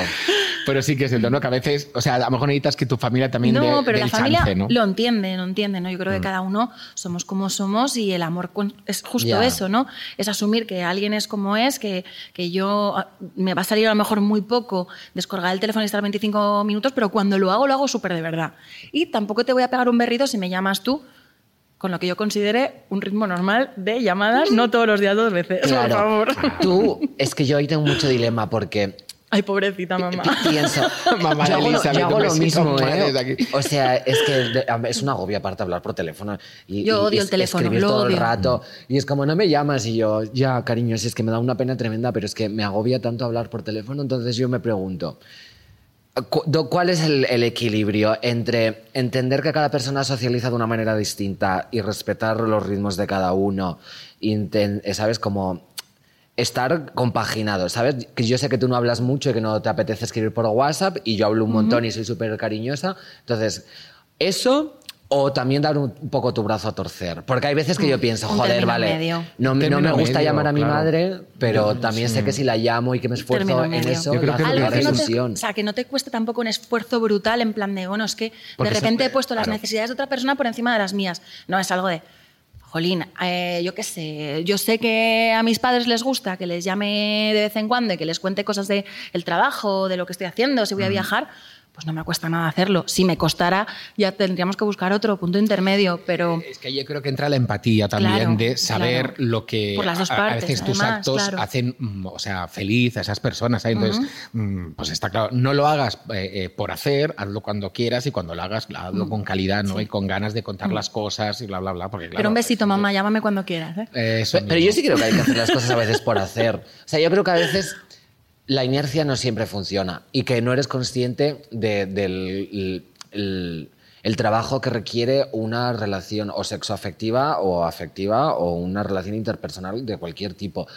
[SPEAKER 1] Pero sí que es cierto, ¿no? Que a veces, o sea, a lo mejor necesitas que tu familia también
[SPEAKER 4] no,
[SPEAKER 1] dé-
[SPEAKER 4] pero
[SPEAKER 1] dé
[SPEAKER 4] la
[SPEAKER 1] el
[SPEAKER 4] familia
[SPEAKER 1] chance, ¿no?
[SPEAKER 4] lo entiende, lo entiende, ¿no? Yo creo que cada uno somos como somos y el amor con- es justo
[SPEAKER 2] Ya.
[SPEAKER 4] eso, ¿no? Es asumir que alguien es como es, que, que yo ah, me va a salir a lo mejor muy poco descolgar el teléfono y estar 25 minutos, pero cuando lo hago, lo hago súper de verdad. Y tampoco te voy a pegar un berrido si me llamas tú con lo que yo considere un ritmo normal de llamadas, no todos los días dos veces, por favor.
[SPEAKER 2] Tú, es que yo ahí tengo mucho dilema porque
[SPEAKER 4] Ay, pobrecita mamá.
[SPEAKER 2] pi- pienso,
[SPEAKER 1] Mamá
[SPEAKER 2] yo
[SPEAKER 1] de
[SPEAKER 2] hago, lo-
[SPEAKER 1] Elizabeth,
[SPEAKER 2] yo hago lo mismo, ¿eh? O sea, es que es una agobia aparte hablar por teléfono. Y,
[SPEAKER 4] Yo
[SPEAKER 2] y
[SPEAKER 4] odio el
[SPEAKER 2] es-
[SPEAKER 4] teléfono,
[SPEAKER 2] escribir
[SPEAKER 4] lo
[SPEAKER 2] todo el
[SPEAKER 4] odio.
[SPEAKER 2] rato. Y es como, no me llamas. Y yo, ya, cariño, si es que me da una pena tremenda, pero es que me agobia tanto hablar por teléfono. Entonces yo me pregunto, ¿Cuál es el, el equilibrio entre entender que cada persona socializa de una manera distinta y respetar los ritmos de cada uno? Eh, ¿Sabes? Como estar compaginado, ¿sabes? Que yo sé que tú no hablas mucho y que no te apetece escribir por WhatsApp y yo hablo un montón y soy súper cariñosa. Entonces, eso o también dar un, un poco tu brazo a torcer. Porque hay veces que yo pienso,
[SPEAKER 4] un
[SPEAKER 2] joder, vale,
[SPEAKER 4] medio.
[SPEAKER 2] no, me- no me gusta
[SPEAKER 1] medio,
[SPEAKER 2] llamar a mi
[SPEAKER 1] claro.
[SPEAKER 2] madre, pero también sé que si la llamo y que me esfuerzo en eso,
[SPEAKER 1] Yo creo que
[SPEAKER 4] Algo que no te, o sea, que no te cueste tampoco un esfuerzo brutal en plan de, bueno, es que
[SPEAKER 1] Porque
[SPEAKER 4] de
[SPEAKER 1] eso-
[SPEAKER 4] repente he puesto las
[SPEAKER 1] claro.
[SPEAKER 4] necesidades de otra persona por encima de las mías. No, es algo de, jolín, eh, yo qué sé, yo sé que a mis padres les gusta que les llame de vez en cuando y que les cuente cosas del el trabajo, de lo que estoy haciendo, si voy a viajar. Pues no me cuesta nada hacerlo. Si me costara, ya tendríamos que buscar otro punto intermedio, pero...
[SPEAKER 1] Es que yo creo que entra la empatía también
[SPEAKER 4] Claro,
[SPEAKER 1] de saber
[SPEAKER 4] claro.
[SPEAKER 1] lo que
[SPEAKER 4] Por las dos
[SPEAKER 1] a- veces tus actos
[SPEAKER 4] claro.
[SPEAKER 1] hacen, mm, o sea, feliz a esas personas. ¿sabes? Entonces, mm, pues está claro, no lo hagas eh, eh, por hacer, hazlo cuando quieras y cuando lo hagas, hazlo con calidad, ¿no? Y con ganas de contar las cosas y bla, bla, bla. Porque, claro,
[SPEAKER 4] pero un besito, mamá, llámame cuando quieras. ¿eh?
[SPEAKER 1] Eso
[SPEAKER 2] Pero yo sí creo que hay que hacer las cosas a veces por hacer. O sea, yo creo que a veces la inercia no siempre funciona y que no eres consciente de- del el- el- el trabajo que requiere una relación o sexoafectiva o afectiva o una relación interpersonal de cualquier tipo.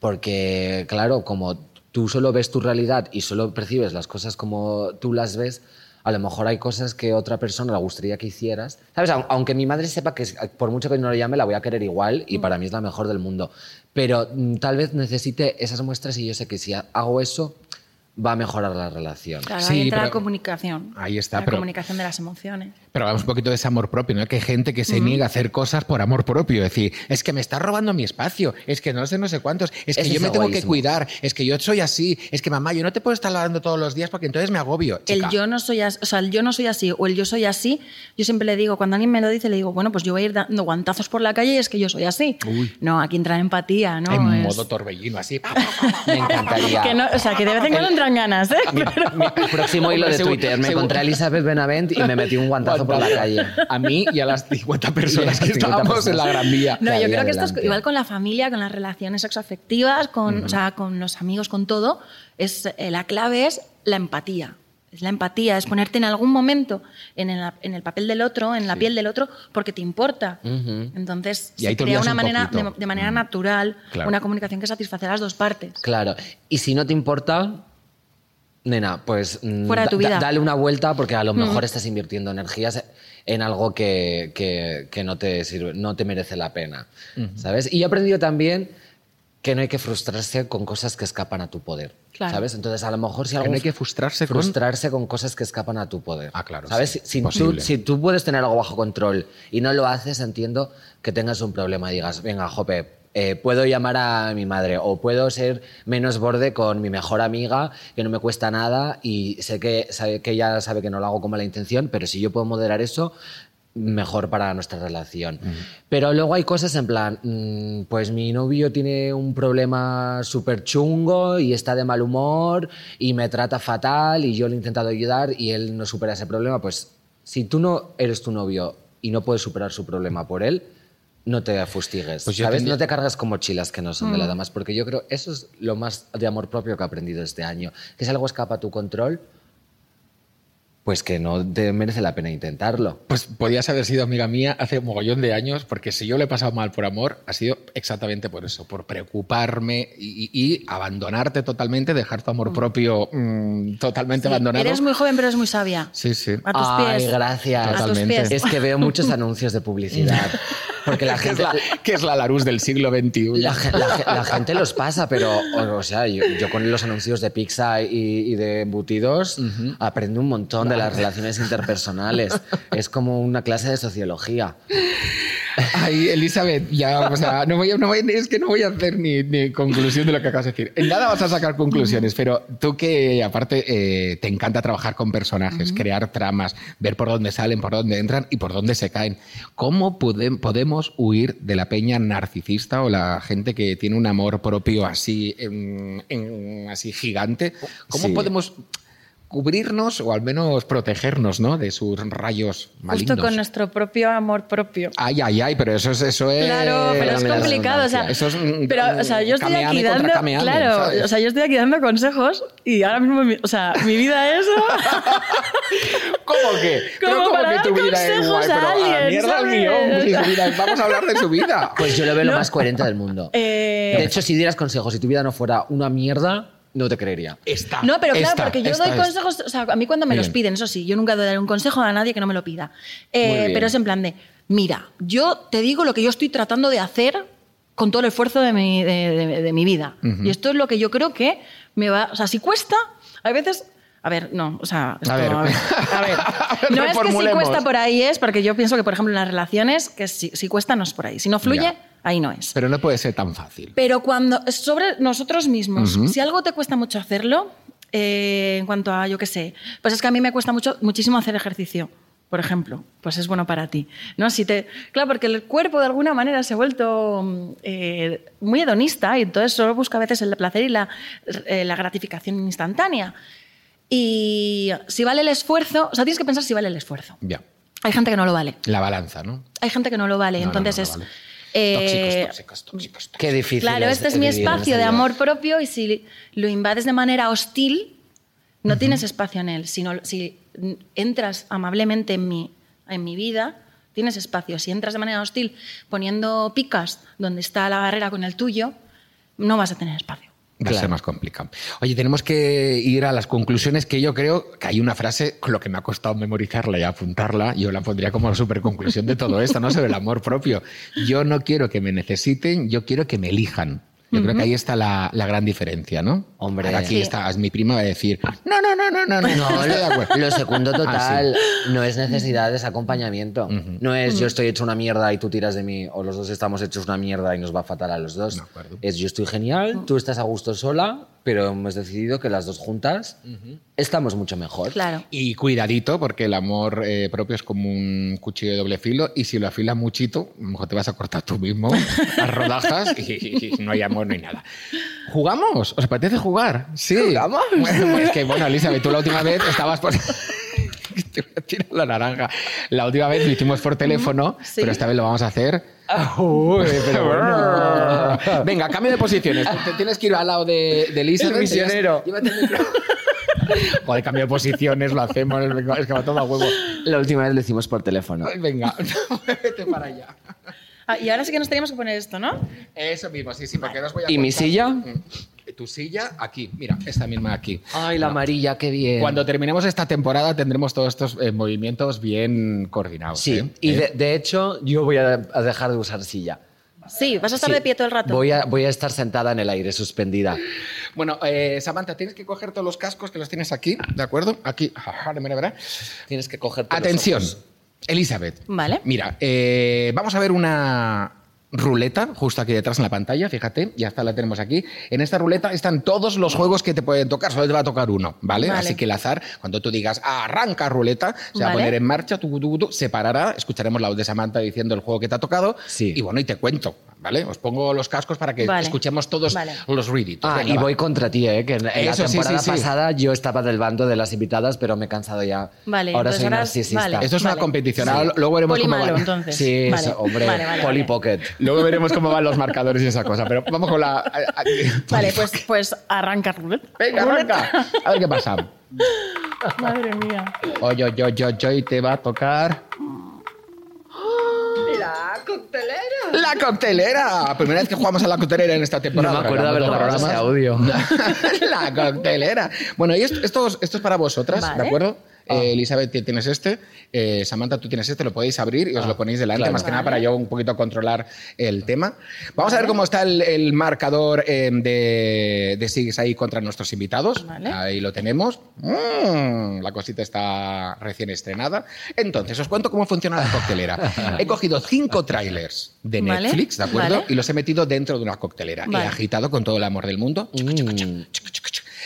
[SPEAKER 2] Porque, claro, como tú solo ves tu realidad y solo percibes las cosas como tú las ves, a lo mejor hay cosas que otra persona le gustaría que hicieras. ¿Sabes? Aun- Aunque mi madre sepa que por mucho que no le llame, la voy a querer igual y para mí es la mejor del mundo. Pero mm, tal vez necesite esas muestras y yo sé que si ha- hago eso, va a mejorar la relación.
[SPEAKER 4] Claro,
[SPEAKER 1] Sí,
[SPEAKER 4] ahí entra la comunicación.
[SPEAKER 1] Ahí está,
[SPEAKER 4] La
[SPEAKER 1] pero-
[SPEAKER 4] comunicación de las emociones.
[SPEAKER 1] Pero hablamos un poquito de ese amor propio, ¿no? Que hay gente que se niega a hacer cosas por amor propio. Es decir, es que me está robando mi espacio, es que no sé, no sé cuántos, es que yo me tengo que cuidar, es que yo soy así, es que mamá, yo no te puedo estar lavando todos los días porque entonces me agobio.
[SPEAKER 4] El yo no soy así, o sea, el yo no soy así o el yo soy así, yo siempre le digo, cuando alguien me lo dice, le digo, bueno, pues yo voy a ir dando guantazos por la calle y es que yo soy así.
[SPEAKER 1] Uy.
[SPEAKER 4] No, aquí entra empatía, ¿no?
[SPEAKER 1] en
[SPEAKER 4] Es-
[SPEAKER 1] modo torbellino, así.
[SPEAKER 2] Me encantaría.
[SPEAKER 4] que no, o sea, que de vez en cuando entran ganas, ¿eh?
[SPEAKER 2] Mi, mi próximo hilo de Twitter. Me encontré a Elizabeth Benavent y me metí un guantazo por la calle.
[SPEAKER 1] A mí y a las 50 personas que
[SPEAKER 2] 50
[SPEAKER 1] estábamos en la. Gran Vía.
[SPEAKER 4] No, yo creo que esto es igual con la familia, con las relaciones sexoafectivas, con, o sea, con los amigos, con todo. Es, eh, la clave es la empatía. Es la empatía, es ponerte en algún momento en el, en el papel del otro, en la piel del otro, porque te importa. Entonces,
[SPEAKER 1] Y ahí
[SPEAKER 4] se
[SPEAKER 1] te
[SPEAKER 4] crea una
[SPEAKER 1] un
[SPEAKER 4] manera, de, de manera natural,
[SPEAKER 1] Claro.
[SPEAKER 4] una comunicación que satisface a las dos partes.
[SPEAKER 2] Claro. Y si no te importa, nena, pues mm,
[SPEAKER 4] Fuera de tu
[SPEAKER 2] da-
[SPEAKER 4] vida.
[SPEAKER 2] dale una vuelta porque a lo mejor estás invirtiendo energías en algo que, que- que no te sirve, no te merece la pena. ¿Sabes? Y yo he aprendido también que no hay que frustrarse con cosas que escapan a tu poder.
[SPEAKER 4] Claro.
[SPEAKER 2] ¿Sabes? Entonces, a lo mejor si algo
[SPEAKER 1] no hay que frustrarse con-
[SPEAKER 2] frustrarse con cosas que escapan a tu poder.
[SPEAKER 1] Ah, claro,
[SPEAKER 2] ¿Sabes?
[SPEAKER 1] sí,
[SPEAKER 2] Si- si, tú, si tú puedes tener algo bajo control y no lo haces, entiendo que tengas un problema y digas, venga, jope, eh, puedo llamar a mi madre o puedo ser menos borde con mi mejor amiga, que no me cuesta nada y sé que, sabe, que ella sabe que no lo hago con mala intención, pero si yo puedo moderar eso, mejor para nuestra relación. Pero luego hay cosas en plan, mm, pues mi novio tiene un problema súper chungo y está de mal humor y me trata fatal y yo le he intentado ayudar y él no supera ese problema, pues si tú no eres tu novio y no puedes superar su problema por él, no te fustigues,
[SPEAKER 1] Pues
[SPEAKER 2] ¿sabes? No te cargas como mochilas que no son de la damas, porque yo creo eso es lo más de amor propio que he aprendido este año, que si algo escapa a tu control, pues que no te merece la pena intentarlo.
[SPEAKER 1] Pues podías haber sido amiga mía hace un mogollón de años, porque si yo le he pasado mal por amor, ha sido exactamente por eso, por preocuparme y, y- y abandonarte totalmente, dejar tu amor propio mm, totalmente
[SPEAKER 4] Sí,
[SPEAKER 1] abandonado.
[SPEAKER 4] Eres muy joven, pero eres muy sabia.
[SPEAKER 1] Sí, sí.
[SPEAKER 4] A tus
[SPEAKER 2] Ay,
[SPEAKER 4] pies.
[SPEAKER 2] gracias.
[SPEAKER 4] A tus
[SPEAKER 1] Totalmente.
[SPEAKER 4] pies.
[SPEAKER 2] Es que veo muchos anuncios de publicidad. Porque la
[SPEAKER 1] ¿Qué es
[SPEAKER 2] gente,
[SPEAKER 1] qué es la Larus del siglo XXI?
[SPEAKER 2] la, la la gente los pasa, pero, o, sea, yo, yo con los anuncios de pizza y, y de embutidos aprendo un montón de las relaciones interpersonales. Es como una clase de sociología.
[SPEAKER 1] Ay, Elizabeth, ya, o sea, no voy, a- no voy- es que no voy a hacer ni, ni conclusión de lo que acabas de decir. En nada vas a sacar conclusiones, pero tú que aparte eh, te encanta trabajar con personajes, crear tramas, ver por dónde salen, por dónde entran y por dónde se caen. ¿Cómo pode- huir de la peña narcisista o la gente que tiene un amor propio así, en- en- así gigante? ¿Cómo
[SPEAKER 2] Sí.
[SPEAKER 1] podemos cubrirnos o al menos protegernos ¿no? de sus rayos malignos?
[SPEAKER 4] Justo con nuestro propio amor propio.
[SPEAKER 1] Ay, ay, ay, pero eso es. Eso es
[SPEAKER 4] Claro, pero es complicado. O sea.
[SPEAKER 1] Eso es un-
[SPEAKER 4] pero, o sea, yo estoy aquí dando. claro,
[SPEAKER 1] ¿sabes?
[SPEAKER 4] o sea, yo estoy aquí dando consejos y ahora mismo, mi- o sea, mi vida es.
[SPEAKER 1] ¿Cómo que?
[SPEAKER 4] Como
[SPEAKER 1] ¿cómo
[SPEAKER 4] para
[SPEAKER 1] que
[SPEAKER 4] dar
[SPEAKER 1] tu vida es guay?
[SPEAKER 4] a
[SPEAKER 1] Pero a la
[SPEAKER 4] alguien,
[SPEAKER 1] mierda el si su vida- Vamos a hablar de su vida.
[SPEAKER 2] Pues yo lo veo lo más coherente del mundo.
[SPEAKER 4] Eh,
[SPEAKER 2] De hecho, si dieras consejos y tu vida no fuera una mierda, no te creería.
[SPEAKER 1] Esta.
[SPEAKER 4] No, pero claro,
[SPEAKER 1] esta,
[SPEAKER 4] porque yo
[SPEAKER 1] esta
[SPEAKER 4] doy consejos, o sea, a mí cuando me
[SPEAKER 1] Muy
[SPEAKER 4] los
[SPEAKER 1] bien.
[SPEAKER 4] piden, eso sí, yo nunca doy un consejo a nadie que no me lo pida. Eh,
[SPEAKER 2] bien.
[SPEAKER 4] pero es en plan de, mira, yo te digo lo que yo estoy tratando de hacer con todo el esfuerzo de mi, de, de- de mi vida. Y esto es lo que yo creo que me va, o sea, si cuesta, hay veces... A ver, no, o sea, esto,
[SPEAKER 1] A ver.
[SPEAKER 4] a ver, a ver. No es que si cuesta por ahí es, porque yo pienso que, por ejemplo, en las relaciones, que si, si cuesta no es por ahí. Si no fluye,
[SPEAKER 1] Ya.
[SPEAKER 4] Ahí no es.
[SPEAKER 1] Pero no puede ser tan fácil.
[SPEAKER 4] Pero cuando sobre nosotros mismos, si algo te cuesta mucho hacerlo, eh, en cuanto a, yo qué sé, pues es que a mí me cuesta mucho, muchísimo hacer ejercicio, por ejemplo, pues es bueno para ti. ¿no? Si te, claro, porque el cuerpo de alguna manera se ha vuelto mm, eh, muy hedonista y entonces solo busca a veces el placer y la, eh, la gratificación instantánea. Y si vale el esfuerzo, o sea, tienes que pensar si vale el esfuerzo.
[SPEAKER 1] Ya.
[SPEAKER 4] Hay gente que no lo vale.
[SPEAKER 1] La balanza, ¿no?
[SPEAKER 4] Hay gente que no lo vale.
[SPEAKER 1] No,
[SPEAKER 4] entonces
[SPEAKER 1] no, no
[SPEAKER 4] es.
[SPEAKER 1] vale.
[SPEAKER 4] Eh,
[SPEAKER 1] tóxicos, tóxicos, tóxicos.
[SPEAKER 2] Qué difícil.
[SPEAKER 4] Claro, este es mi espacio de amor propio y si lo invades de manera hostil, no tienes espacio en él. Sino, si entras amablemente en mi, en mi vida, tienes espacio. Si entras de manera hostil poniendo picas donde está la barrera con el tuyo, no vas a tener espacio.
[SPEAKER 1] Va a ser más complicado. Oye, tenemos que ir a las conclusiones que yo creo que hay una frase con lo que me ha costado memorizarla y apuntarla. Yo la pondría como super conclusión de todo esto, ¿no? Sobre el amor propio. Yo no quiero que me necesiten, yo quiero que me elijan. Yo creo que ahí está la, la gran diferencia, ¿no?
[SPEAKER 2] Hombre.
[SPEAKER 1] Ahora Aquí
[SPEAKER 4] Sí.
[SPEAKER 1] está, es mi prima va a decir, no, no, no, no, no, no,
[SPEAKER 2] No,
[SPEAKER 1] acuerdo.
[SPEAKER 2] lo segundo
[SPEAKER 1] Ah,
[SPEAKER 2] total no es necesidad de ese acompañamiento. No es yo estoy hecho una mierda y tú tiras de mí, o los dos estamos hechos una mierda y nos va fatal a los dos.
[SPEAKER 1] Acuerdo.
[SPEAKER 2] Es yo estoy genial, tú estás a gusto sola, pero hemos decidido que las dos juntas estamos mucho mejor.
[SPEAKER 4] Claro.
[SPEAKER 1] Y cuidadito, porque el amor eh, propio es como un cuchillo de doble filo y si lo afilas muchito, lo mejor te vas a cortar tú mismo las rodajas y, y no hay amor, no hay nada. ¿Jugamos? ¿Os apetece jugar? Sí. ¿Jugamos? Bueno, pues que, bueno, Elizabeth, tú la última vez estabas por... Te voy a tirar la naranja. La última vez lo hicimos por teléfono,
[SPEAKER 4] Sí.
[SPEAKER 1] pero esta vez lo vamos a hacer... Uy, pero bueno. Venga, cambio de posiciones. Te- tienes que ir al lado de, de Elizabeth.
[SPEAKER 2] El misionero.
[SPEAKER 1] Llévate el micro. Joder, cambio de posiciones, lo hacemos, es que va todo a huevo.
[SPEAKER 2] La última vez lo hicimos por teléfono.
[SPEAKER 1] Venga, muévete para allá.
[SPEAKER 4] Ah, y ahora sí que nos teníamos que poner esto, ¿no?
[SPEAKER 1] Eso mismo, sí, sí, porque no os voy a
[SPEAKER 2] ¿Y mi silla?
[SPEAKER 1] Mm. Tu silla aquí, mira, esta misma aquí.
[SPEAKER 2] Ay, la amarilla, qué bien.
[SPEAKER 1] Cuando terminemos esta temporada tendremos todos estos eh, movimientos bien coordinados.
[SPEAKER 2] Sí,
[SPEAKER 1] ¿eh?
[SPEAKER 2] y
[SPEAKER 1] ¿Eh?
[SPEAKER 2] de, de hecho yo voy a, a dejar de usar silla.
[SPEAKER 4] Sí, vas a estar
[SPEAKER 2] Sí.
[SPEAKER 4] de pie todo el rato.
[SPEAKER 2] Voy a, voy a estar sentada en el aire, suspendida.
[SPEAKER 1] Bueno, eh, Samantha, tienes que coger todos los cascos que los tienes aquí, ¿de acuerdo? Aquí. Ajá, mira, mira.
[SPEAKER 2] Tienes que coger
[SPEAKER 1] Atención, Elizabeth.
[SPEAKER 4] Vale.
[SPEAKER 1] Mira, eh, vamos a ver una ruleta justo aquí detrás en la pantalla, fíjate, ya está, la tenemos aquí. En esta ruleta están todos los juegos que te pueden tocar, solo te va a tocar uno, ¿vale?
[SPEAKER 4] Vale.
[SPEAKER 1] Así que el azar, cuando tú digas arranca ruleta, se va a poner en marcha, tu, tu, tu, se parará, escucharemos la voz de Samantha diciendo el juego que te ha tocado
[SPEAKER 2] Sí.
[SPEAKER 1] y bueno, y te cuento, ¿vale? Os pongo los cascos para que
[SPEAKER 4] Vale.
[SPEAKER 1] escuchemos todos
[SPEAKER 4] Vale.
[SPEAKER 1] los readitos.
[SPEAKER 2] Ah,
[SPEAKER 1] Venga,
[SPEAKER 2] y
[SPEAKER 1] va.
[SPEAKER 2] voy contra ti, ¿eh? que en, la temporada
[SPEAKER 1] sí, sí.
[SPEAKER 2] pasada yo estaba del bando de las invitadas, pero me he cansado ya.
[SPEAKER 4] Vale,
[SPEAKER 2] ahora
[SPEAKER 4] entonces
[SPEAKER 2] soy
[SPEAKER 4] ahora-
[SPEAKER 2] narcisista.
[SPEAKER 4] vale.
[SPEAKER 1] Esto es una competición,
[SPEAKER 4] Sí.
[SPEAKER 1] ahora luego veremos
[SPEAKER 4] Poli
[SPEAKER 1] cómo
[SPEAKER 4] malo,
[SPEAKER 1] van.
[SPEAKER 4] entonces.
[SPEAKER 2] Sí, eso, hombre,
[SPEAKER 4] Vale, vale,
[SPEAKER 2] Polly
[SPEAKER 4] vale.
[SPEAKER 2] Pocket.
[SPEAKER 1] Luego veremos cómo van los marcadores y esa cosa, pero vamos con la...
[SPEAKER 4] Vale, pues, pues arranca ruleta.
[SPEAKER 1] Venga, arranca. A ver qué pasa.
[SPEAKER 4] Madre mía.
[SPEAKER 1] Oye, oye, oye, oye, te va a tocar.
[SPEAKER 2] ¡La coctelera!
[SPEAKER 1] ¡La coctelera! Primera vez que jugamos a la coctelera en esta temporada.
[SPEAKER 2] No me acuerdo de haber grabado ese audio.
[SPEAKER 1] la coctelera. Bueno, y esto, esto, es- esto es para vosotras,
[SPEAKER 4] Vale.
[SPEAKER 1] ¿de acuerdo?
[SPEAKER 2] Ah.
[SPEAKER 1] Eh, Elizabeth, tú tienes este. eh, Samantha, tú tienes este. Lo podéis abrir y os
[SPEAKER 2] Ah,
[SPEAKER 1] lo ponéis delante,
[SPEAKER 2] claro.
[SPEAKER 1] más que nada
[SPEAKER 4] Vale.
[SPEAKER 1] para yo un poquito controlar el tema. Vamos a ver cómo está el, el marcador eh, de, de Sigues ahí contra nuestros invitados.
[SPEAKER 4] Vale.
[SPEAKER 1] Ahí lo tenemos. Mm, la cosita está recién estrenada. Entonces, os cuento cómo funciona la coctelera. He cogido cinco trailers de
[SPEAKER 4] Vale,
[SPEAKER 1] Netflix, ¿de acuerdo?
[SPEAKER 4] vale.
[SPEAKER 1] Y los he metido dentro de una coctelera.
[SPEAKER 4] Vale.
[SPEAKER 1] He agitado con todo el amor del mundo.
[SPEAKER 2] Mm.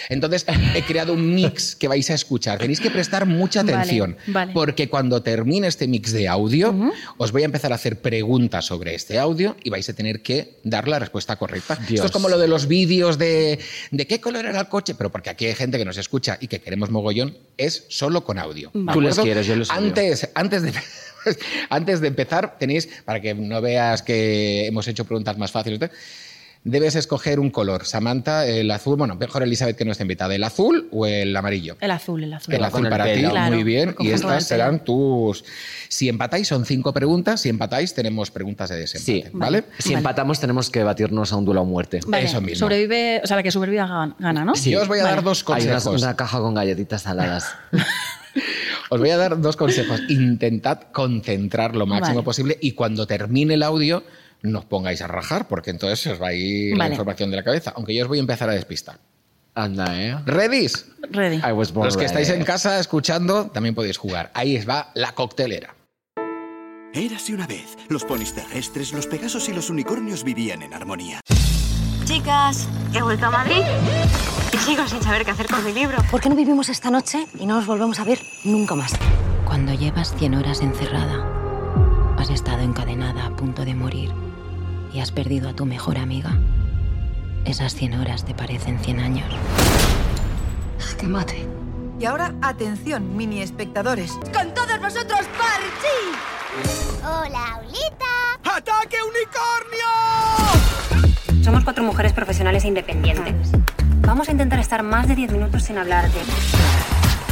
[SPEAKER 1] Entonces, he creado un mix que vais a escuchar. Tenéis que prestar mucha atención.
[SPEAKER 4] vale.
[SPEAKER 1] Porque cuando termine este mix de audio, os voy a empezar a hacer preguntas sobre este audio y vais a tener que dar la respuesta correcta.
[SPEAKER 2] Dios.
[SPEAKER 1] Esto es como lo de los vídeos de, de qué color era el coche, pero porque aquí hay gente que nos escucha y que queremos mogollón, es solo con audio. ¿de
[SPEAKER 2] Tú les quieres, yo odio.
[SPEAKER 1] Antes, antes de... Antes de empezar, tenéis, para que no veas que hemos hecho preguntas más fáciles. Debes escoger un color. Samantha, el azul, bueno, mejor Elizabeth que no está invitada, ¿el azul o el amarillo?
[SPEAKER 4] El azul, el azul.
[SPEAKER 1] El azul
[SPEAKER 2] el
[SPEAKER 1] para ti.
[SPEAKER 4] Claro,
[SPEAKER 1] muy bien. Y estas serán tus. Si empatáis, son cinco preguntas. Si empatáis, tenemos preguntas de
[SPEAKER 2] Sí,
[SPEAKER 1] desempate. ¿Vale?
[SPEAKER 2] Si
[SPEAKER 4] Vale.
[SPEAKER 2] empatamos, tenemos que batirnos a un duelo a muerte.
[SPEAKER 4] Vale,
[SPEAKER 1] Eso mismo.
[SPEAKER 4] Sobrevive, o sea, la que sobreviva gan- gana, ¿no?
[SPEAKER 1] Yo os voy a
[SPEAKER 4] Vale.
[SPEAKER 1] dar dos
[SPEAKER 2] Hay una,
[SPEAKER 1] consejos.
[SPEAKER 2] una caja con galletitas saladas.
[SPEAKER 1] Os voy a dar dos consejos. Intentad concentrar lo máximo
[SPEAKER 4] Vale.
[SPEAKER 1] posible y cuando termine el audio, no os pongáis a rajar, porque entonces se os va a ir la
[SPEAKER 4] Vale.
[SPEAKER 1] información de la cabeza. Aunque yo os voy a empezar a despistar.
[SPEAKER 2] Anda, ¿eh?
[SPEAKER 1] ¿Readys?
[SPEAKER 4] Ready.
[SPEAKER 2] I was born
[SPEAKER 1] Los que estáis
[SPEAKER 2] ready.
[SPEAKER 1] en casa escuchando, también podéis jugar. Ahí va la coctelera.
[SPEAKER 5] Érase una vez. Los ponis terrestres, los pegasos y los unicornios vivían en armonía.
[SPEAKER 6] Chicas, he vuelto a Madrid y sigo sin saber qué hacer con mi libro.
[SPEAKER 7] ¿Por qué no vivimos esta noche y no nos volvemos a ver nunca más? Cuando llevas 100 horas encerrada, has estado encadenada a punto de morir y has perdido a tu mejor amiga. Esas 100 horas te parecen 100 años.
[SPEAKER 6] Que mate.
[SPEAKER 8] Y ahora, atención, mini espectadores.
[SPEAKER 6] ¡Con todos vosotros, Parchi!
[SPEAKER 9] Hola, Ulita.
[SPEAKER 5] ¡Ataque unicornio!
[SPEAKER 7] Somos cuatro mujeres profesionales e independientes. Vamos a intentar estar más de 10 minutos sin hablar de...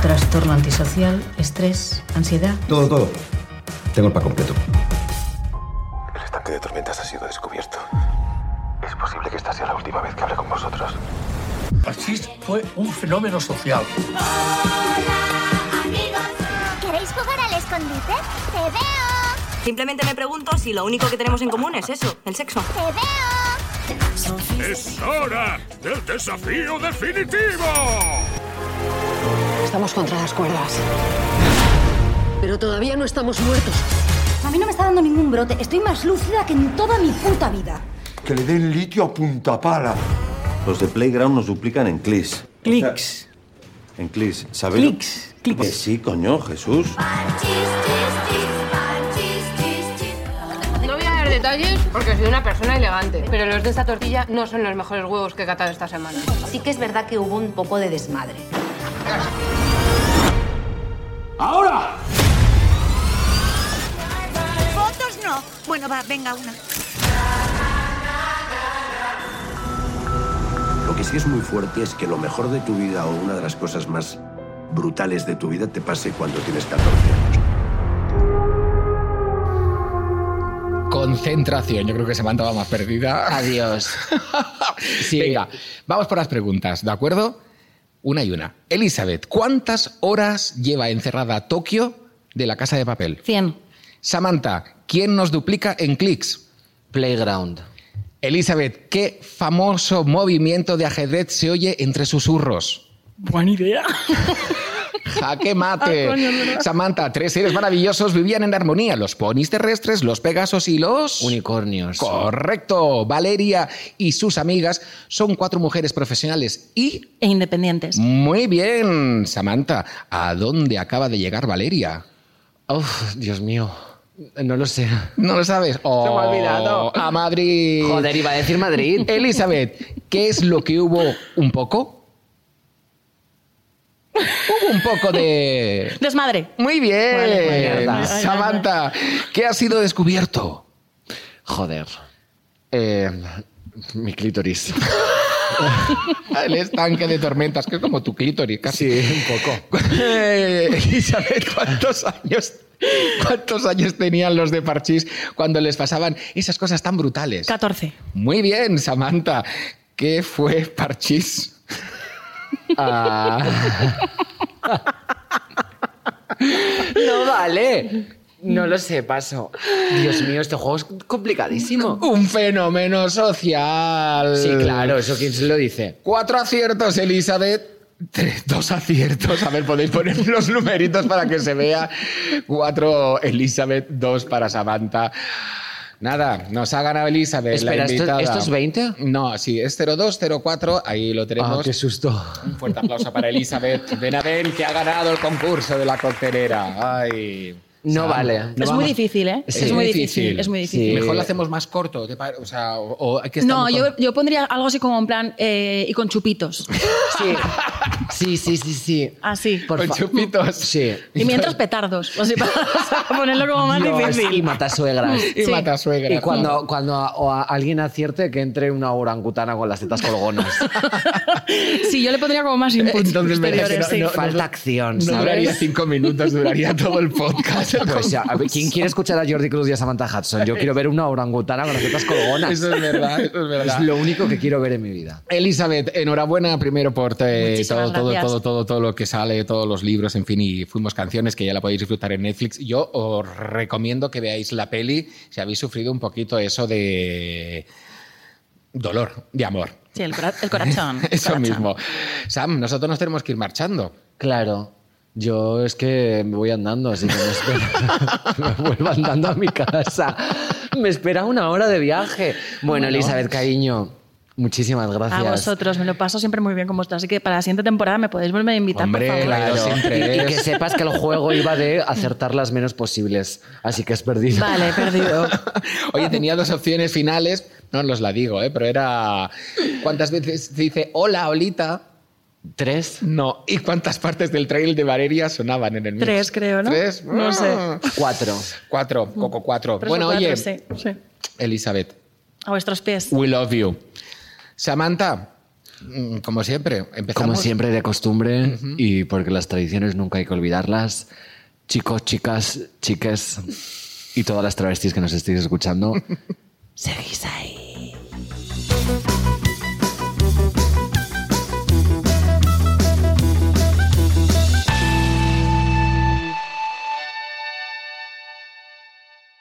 [SPEAKER 10] Trastorno antisocial, estrés, ansiedad.
[SPEAKER 11] Todo, todo. Tengo el pack completo.
[SPEAKER 12] De tormentas ha sido descubierto. Es posible que esta sea la última vez que hable con vosotros.
[SPEAKER 13] Parchís fue un fenómeno social.
[SPEAKER 9] ¿Queréis jugar al escondite? Te veo.
[SPEAKER 6] Simplemente me pregunto si lo único que tenemos en común es eso, el sexo.
[SPEAKER 9] Te veo.
[SPEAKER 13] ¡Es hora del desafío definitivo!
[SPEAKER 7] Estamos contra las cuerdas. Pero todavía no estamos muertos.
[SPEAKER 6] A mí no me está dando ningún brote. Estoy más lúcida que en toda mi puta vida.
[SPEAKER 12] Que le den litio a punta pala. Los de Playground nos duplican en clis.
[SPEAKER 13] Clics.
[SPEAKER 12] En clis, ¿sabéis?
[SPEAKER 13] Clics, clics.
[SPEAKER 12] Que sí, coño, Jesús.
[SPEAKER 14] No voy a dar detalles porque soy una persona elegante, pero los de esta tortilla no son los mejores huevos que he catado esta semana.
[SPEAKER 7] Sí que es verdad que hubo un poco de desmadre.
[SPEAKER 13] ¡Ahora!
[SPEAKER 9] No. Bueno, va, venga una.
[SPEAKER 12] Lo que sí es muy fuerte es que lo mejor de tu vida o una de las cosas más brutales de tu vida te pase cuando tienes 14 años.
[SPEAKER 1] Concentración. Yo creo que Samantha va más perdida.
[SPEAKER 2] Adiós. Sí.
[SPEAKER 1] Venga, vamos por las preguntas, ¿de acuerdo? Una y una. Elizabeth, ¿cuántas horas lleva encerrada Tokio de la casa de papel?
[SPEAKER 4] 100.
[SPEAKER 1] Samantha, ¿quién nos duplica en clics?
[SPEAKER 2] Playground.
[SPEAKER 1] Elizabeth, ¿qué famoso movimiento de ajedrez se oye entre susurros?
[SPEAKER 4] Buena idea.
[SPEAKER 1] Jaque mate.
[SPEAKER 4] Ah.
[SPEAKER 1] Samantha, tres seres maravillosos vivían en armonía: los ponis terrestres, los pegasos y los.
[SPEAKER 2] Unicornios.
[SPEAKER 1] Correcto. Valeria y sus amigas son cuatro mujeres profesionales y.
[SPEAKER 4] E independientes.
[SPEAKER 1] Muy bien, Samantha. ¿A dónde acaba de llegar Valeria?
[SPEAKER 2] Uf, Dios mío. No lo sé.
[SPEAKER 1] ¿No lo sabes? Oh,
[SPEAKER 2] Se me ha olvidado.
[SPEAKER 1] A Madrid.
[SPEAKER 2] Joder, iba a decir Madrid.
[SPEAKER 1] Elizabeth, ¿qué es lo que hubo un poco? Hubo un poco de...
[SPEAKER 4] Desmadre.
[SPEAKER 1] Muy bien.
[SPEAKER 2] Vale, vale.
[SPEAKER 1] Samantha, ¿qué ha sido descubierto?
[SPEAKER 2] Joder. Eh, mi clítoris.
[SPEAKER 1] El estanque de tormentas, que es como tu clítoris, casi.
[SPEAKER 2] Sí, un poco.
[SPEAKER 1] Eh, Elizabeth, ¿cuántos años, ¿cuántos años tenían los de Parchís cuando les pasaban esas cosas tan brutales?
[SPEAKER 4] 14.
[SPEAKER 1] Muy bien, Samantha. ¿Qué fue Parchís?
[SPEAKER 2] Ah. no vale. No lo sé, paso. Dios mío, este juego es complicadísimo.
[SPEAKER 1] Un fenómeno social.
[SPEAKER 2] Sí, claro, eso quién se lo dice.
[SPEAKER 1] Cuatro aciertos, Elizabeth. Tres- dos aciertos. A ver, podéis poner los numeritos para que se vea. Cuatro, Elizabeth. Dos para Samantha. Nada, nos ha ganado Elizabeth.
[SPEAKER 2] Espera,
[SPEAKER 1] la
[SPEAKER 2] ¿esto-
[SPEAKER 1] invitada.
[SPEAKER 2] esto es 20?
[SPEAKER 1] No, sí, es 02, 04. Ahí lo tenemos.
[SPEAKER 2] Ah, qué susto.
[SPEAKER 1] Un fuerte aplauso para Elizabeth Benavent, que ha ganado el concurso de la coctelera. Ay.
[SPEAKER 2] No vale.
[SPEAKER 1] no
[SPEAKER 4] es muy difícil, ¿eh?
[SPEAKER 1] Sí.
[SPEAKER 4] Es muy difícil. Es muy difícil.
[SPEAKER 1] Mejor lo hacemos más corto, ¿te pare- O sea, o, o hay que estar
[SPEAKER 4] No, yo, yo pondría algo así como en plan eh, y con chupitos.
[SPEAKER 2] Sí, sí, sí, sí. sí.
[SPEAKER 4] Así.
[SPEAKER 2] Por
[SPEAKER 1] con
[SPEAKER 2] fa-
[SPEAKER 1] chupitos.
[SPEAKER 2] Sí.
[SPEAKER 4] Y mientras petardos. Así para, para ponerlo como más
[SPEAKER 2] Dios,
[SPEAKER 4] difícil.
[SPEAKER 2] y matasuegras.
[SPEAKER 1] Y
[SPEAKER 4] Sí.
[SPEAKER 1] matasuegras.
[SPEAKER 2] Y cuando, cuando a, o a alguien acierte que entre una orangutana con las tetas colgonas.
[SPEAKER 4] Sí, yo le pondría como más inputs
[SPEAKER 1] Entonces, me-
[SPEAKER 4] posteriores,
[SPEAKER 1] no-
[SPEAKER 4] sí.
[SPEAKER 1] no-
[SPEAKER 2] Falta acción,
[SPEAKER 1] No
[SPEAKER 2] ¿sabes?
[SPEAKER 1] duraría cinco minutos, duraría todo el podcast.
[SPEAKER 2] Pues ya, a ver, ¿quién quiere escuchar a Jordi Cruz y a Samantha Hudson? Yo quiero ver una orangutana con las tetas colgonas.
[SPEAKER 1] Eso es verdad, eso es verdad.
[SPEAKER 2] Es lo único que quiero ver en mi vida.
[SPEAKER 1] Elizabeth, enhorabuena primero por te-
[SPEAKER 4] Muchísimas
[SPEAKER 1] todo, todo,
[SPEAKER 4] gracias.
[SPEAKER 1] todo, todo, todo lo que sale, todos los libros, en fin, y fuimos canciones que ya la podéis disfrutar en Netflix. Yo os recomiendo que veáis la peli si habéis sufrido un poquito eso de dolor, de amor.
[SPEAKER 4] Sí, el, cora- el corazón. el
[SPEAKER 1] Eso
[SPEAKER 4] corazón.
[SPEAKER 1] mismo. Sam, nosotros nos tenemos que ir marchando.
[SPEAKER 2] Claro. Yo es que me voy andando, así que me espera. me vuelvo andando a mi casa. Me espera una hora de viaje. Bueno, Elizabeth, cariño, muchísimas gracias.
[SPEAKER 4] A vosotros, me lo paso siempre muy bien con vosotros. Así que para la siguiente temporada me podéis volver a invitar,
[SPEAKER 1] Hombre,
[SPEAKER 4] por favor.
[SPEAKER 1] claro. siempre
[SPEAKER 2] y, que sepas que el juego iba de acertar las menos posibles. Así que has perdido.
[SPEAKER 4] Vale, he perdido.
[SPEAKER 1] Oye, tenía dos opciones finales, no os la digo, ¿eh? pero era. ¿Cuántas veces se dice hola, Olita?
[SPEAKER 2] ¿Tres?
[SPEAKER 1] No. ¿Y cuántas partes del trail de Valeria sonaban en el mix?
[SPEAKER 4] Tres, creo, ¿no?
[SPEAKER 1] ¿Tres?
[SPEAKER 4] No sé.
[SPEAKER 1] Ah.
[SPEAKER 2] Cuatro.
[SPEAKER 1] Cuatro, Coco, cuatro.
[SPEAKER 4] Tres
[SPEAKER 1] bueno,
[SPEAKER 4] cuatro,
[SPEAKER 1] oye,
[SPEAKER 4] sí, sí.
[SPEAKER 1] Elizabeth,
[SPEAKER 4] A vuestros pies.
[SPEAKER 1] we love you. Samantha, mm, como siempre, empezamos.
[SPEAKER 2] Como siempre, de costumbre, y porque las tradiciones nunca hay que olvidarlas. Chicos, chicas, chiques y todas las travestis que nos estéis escuchando, seguís ahí.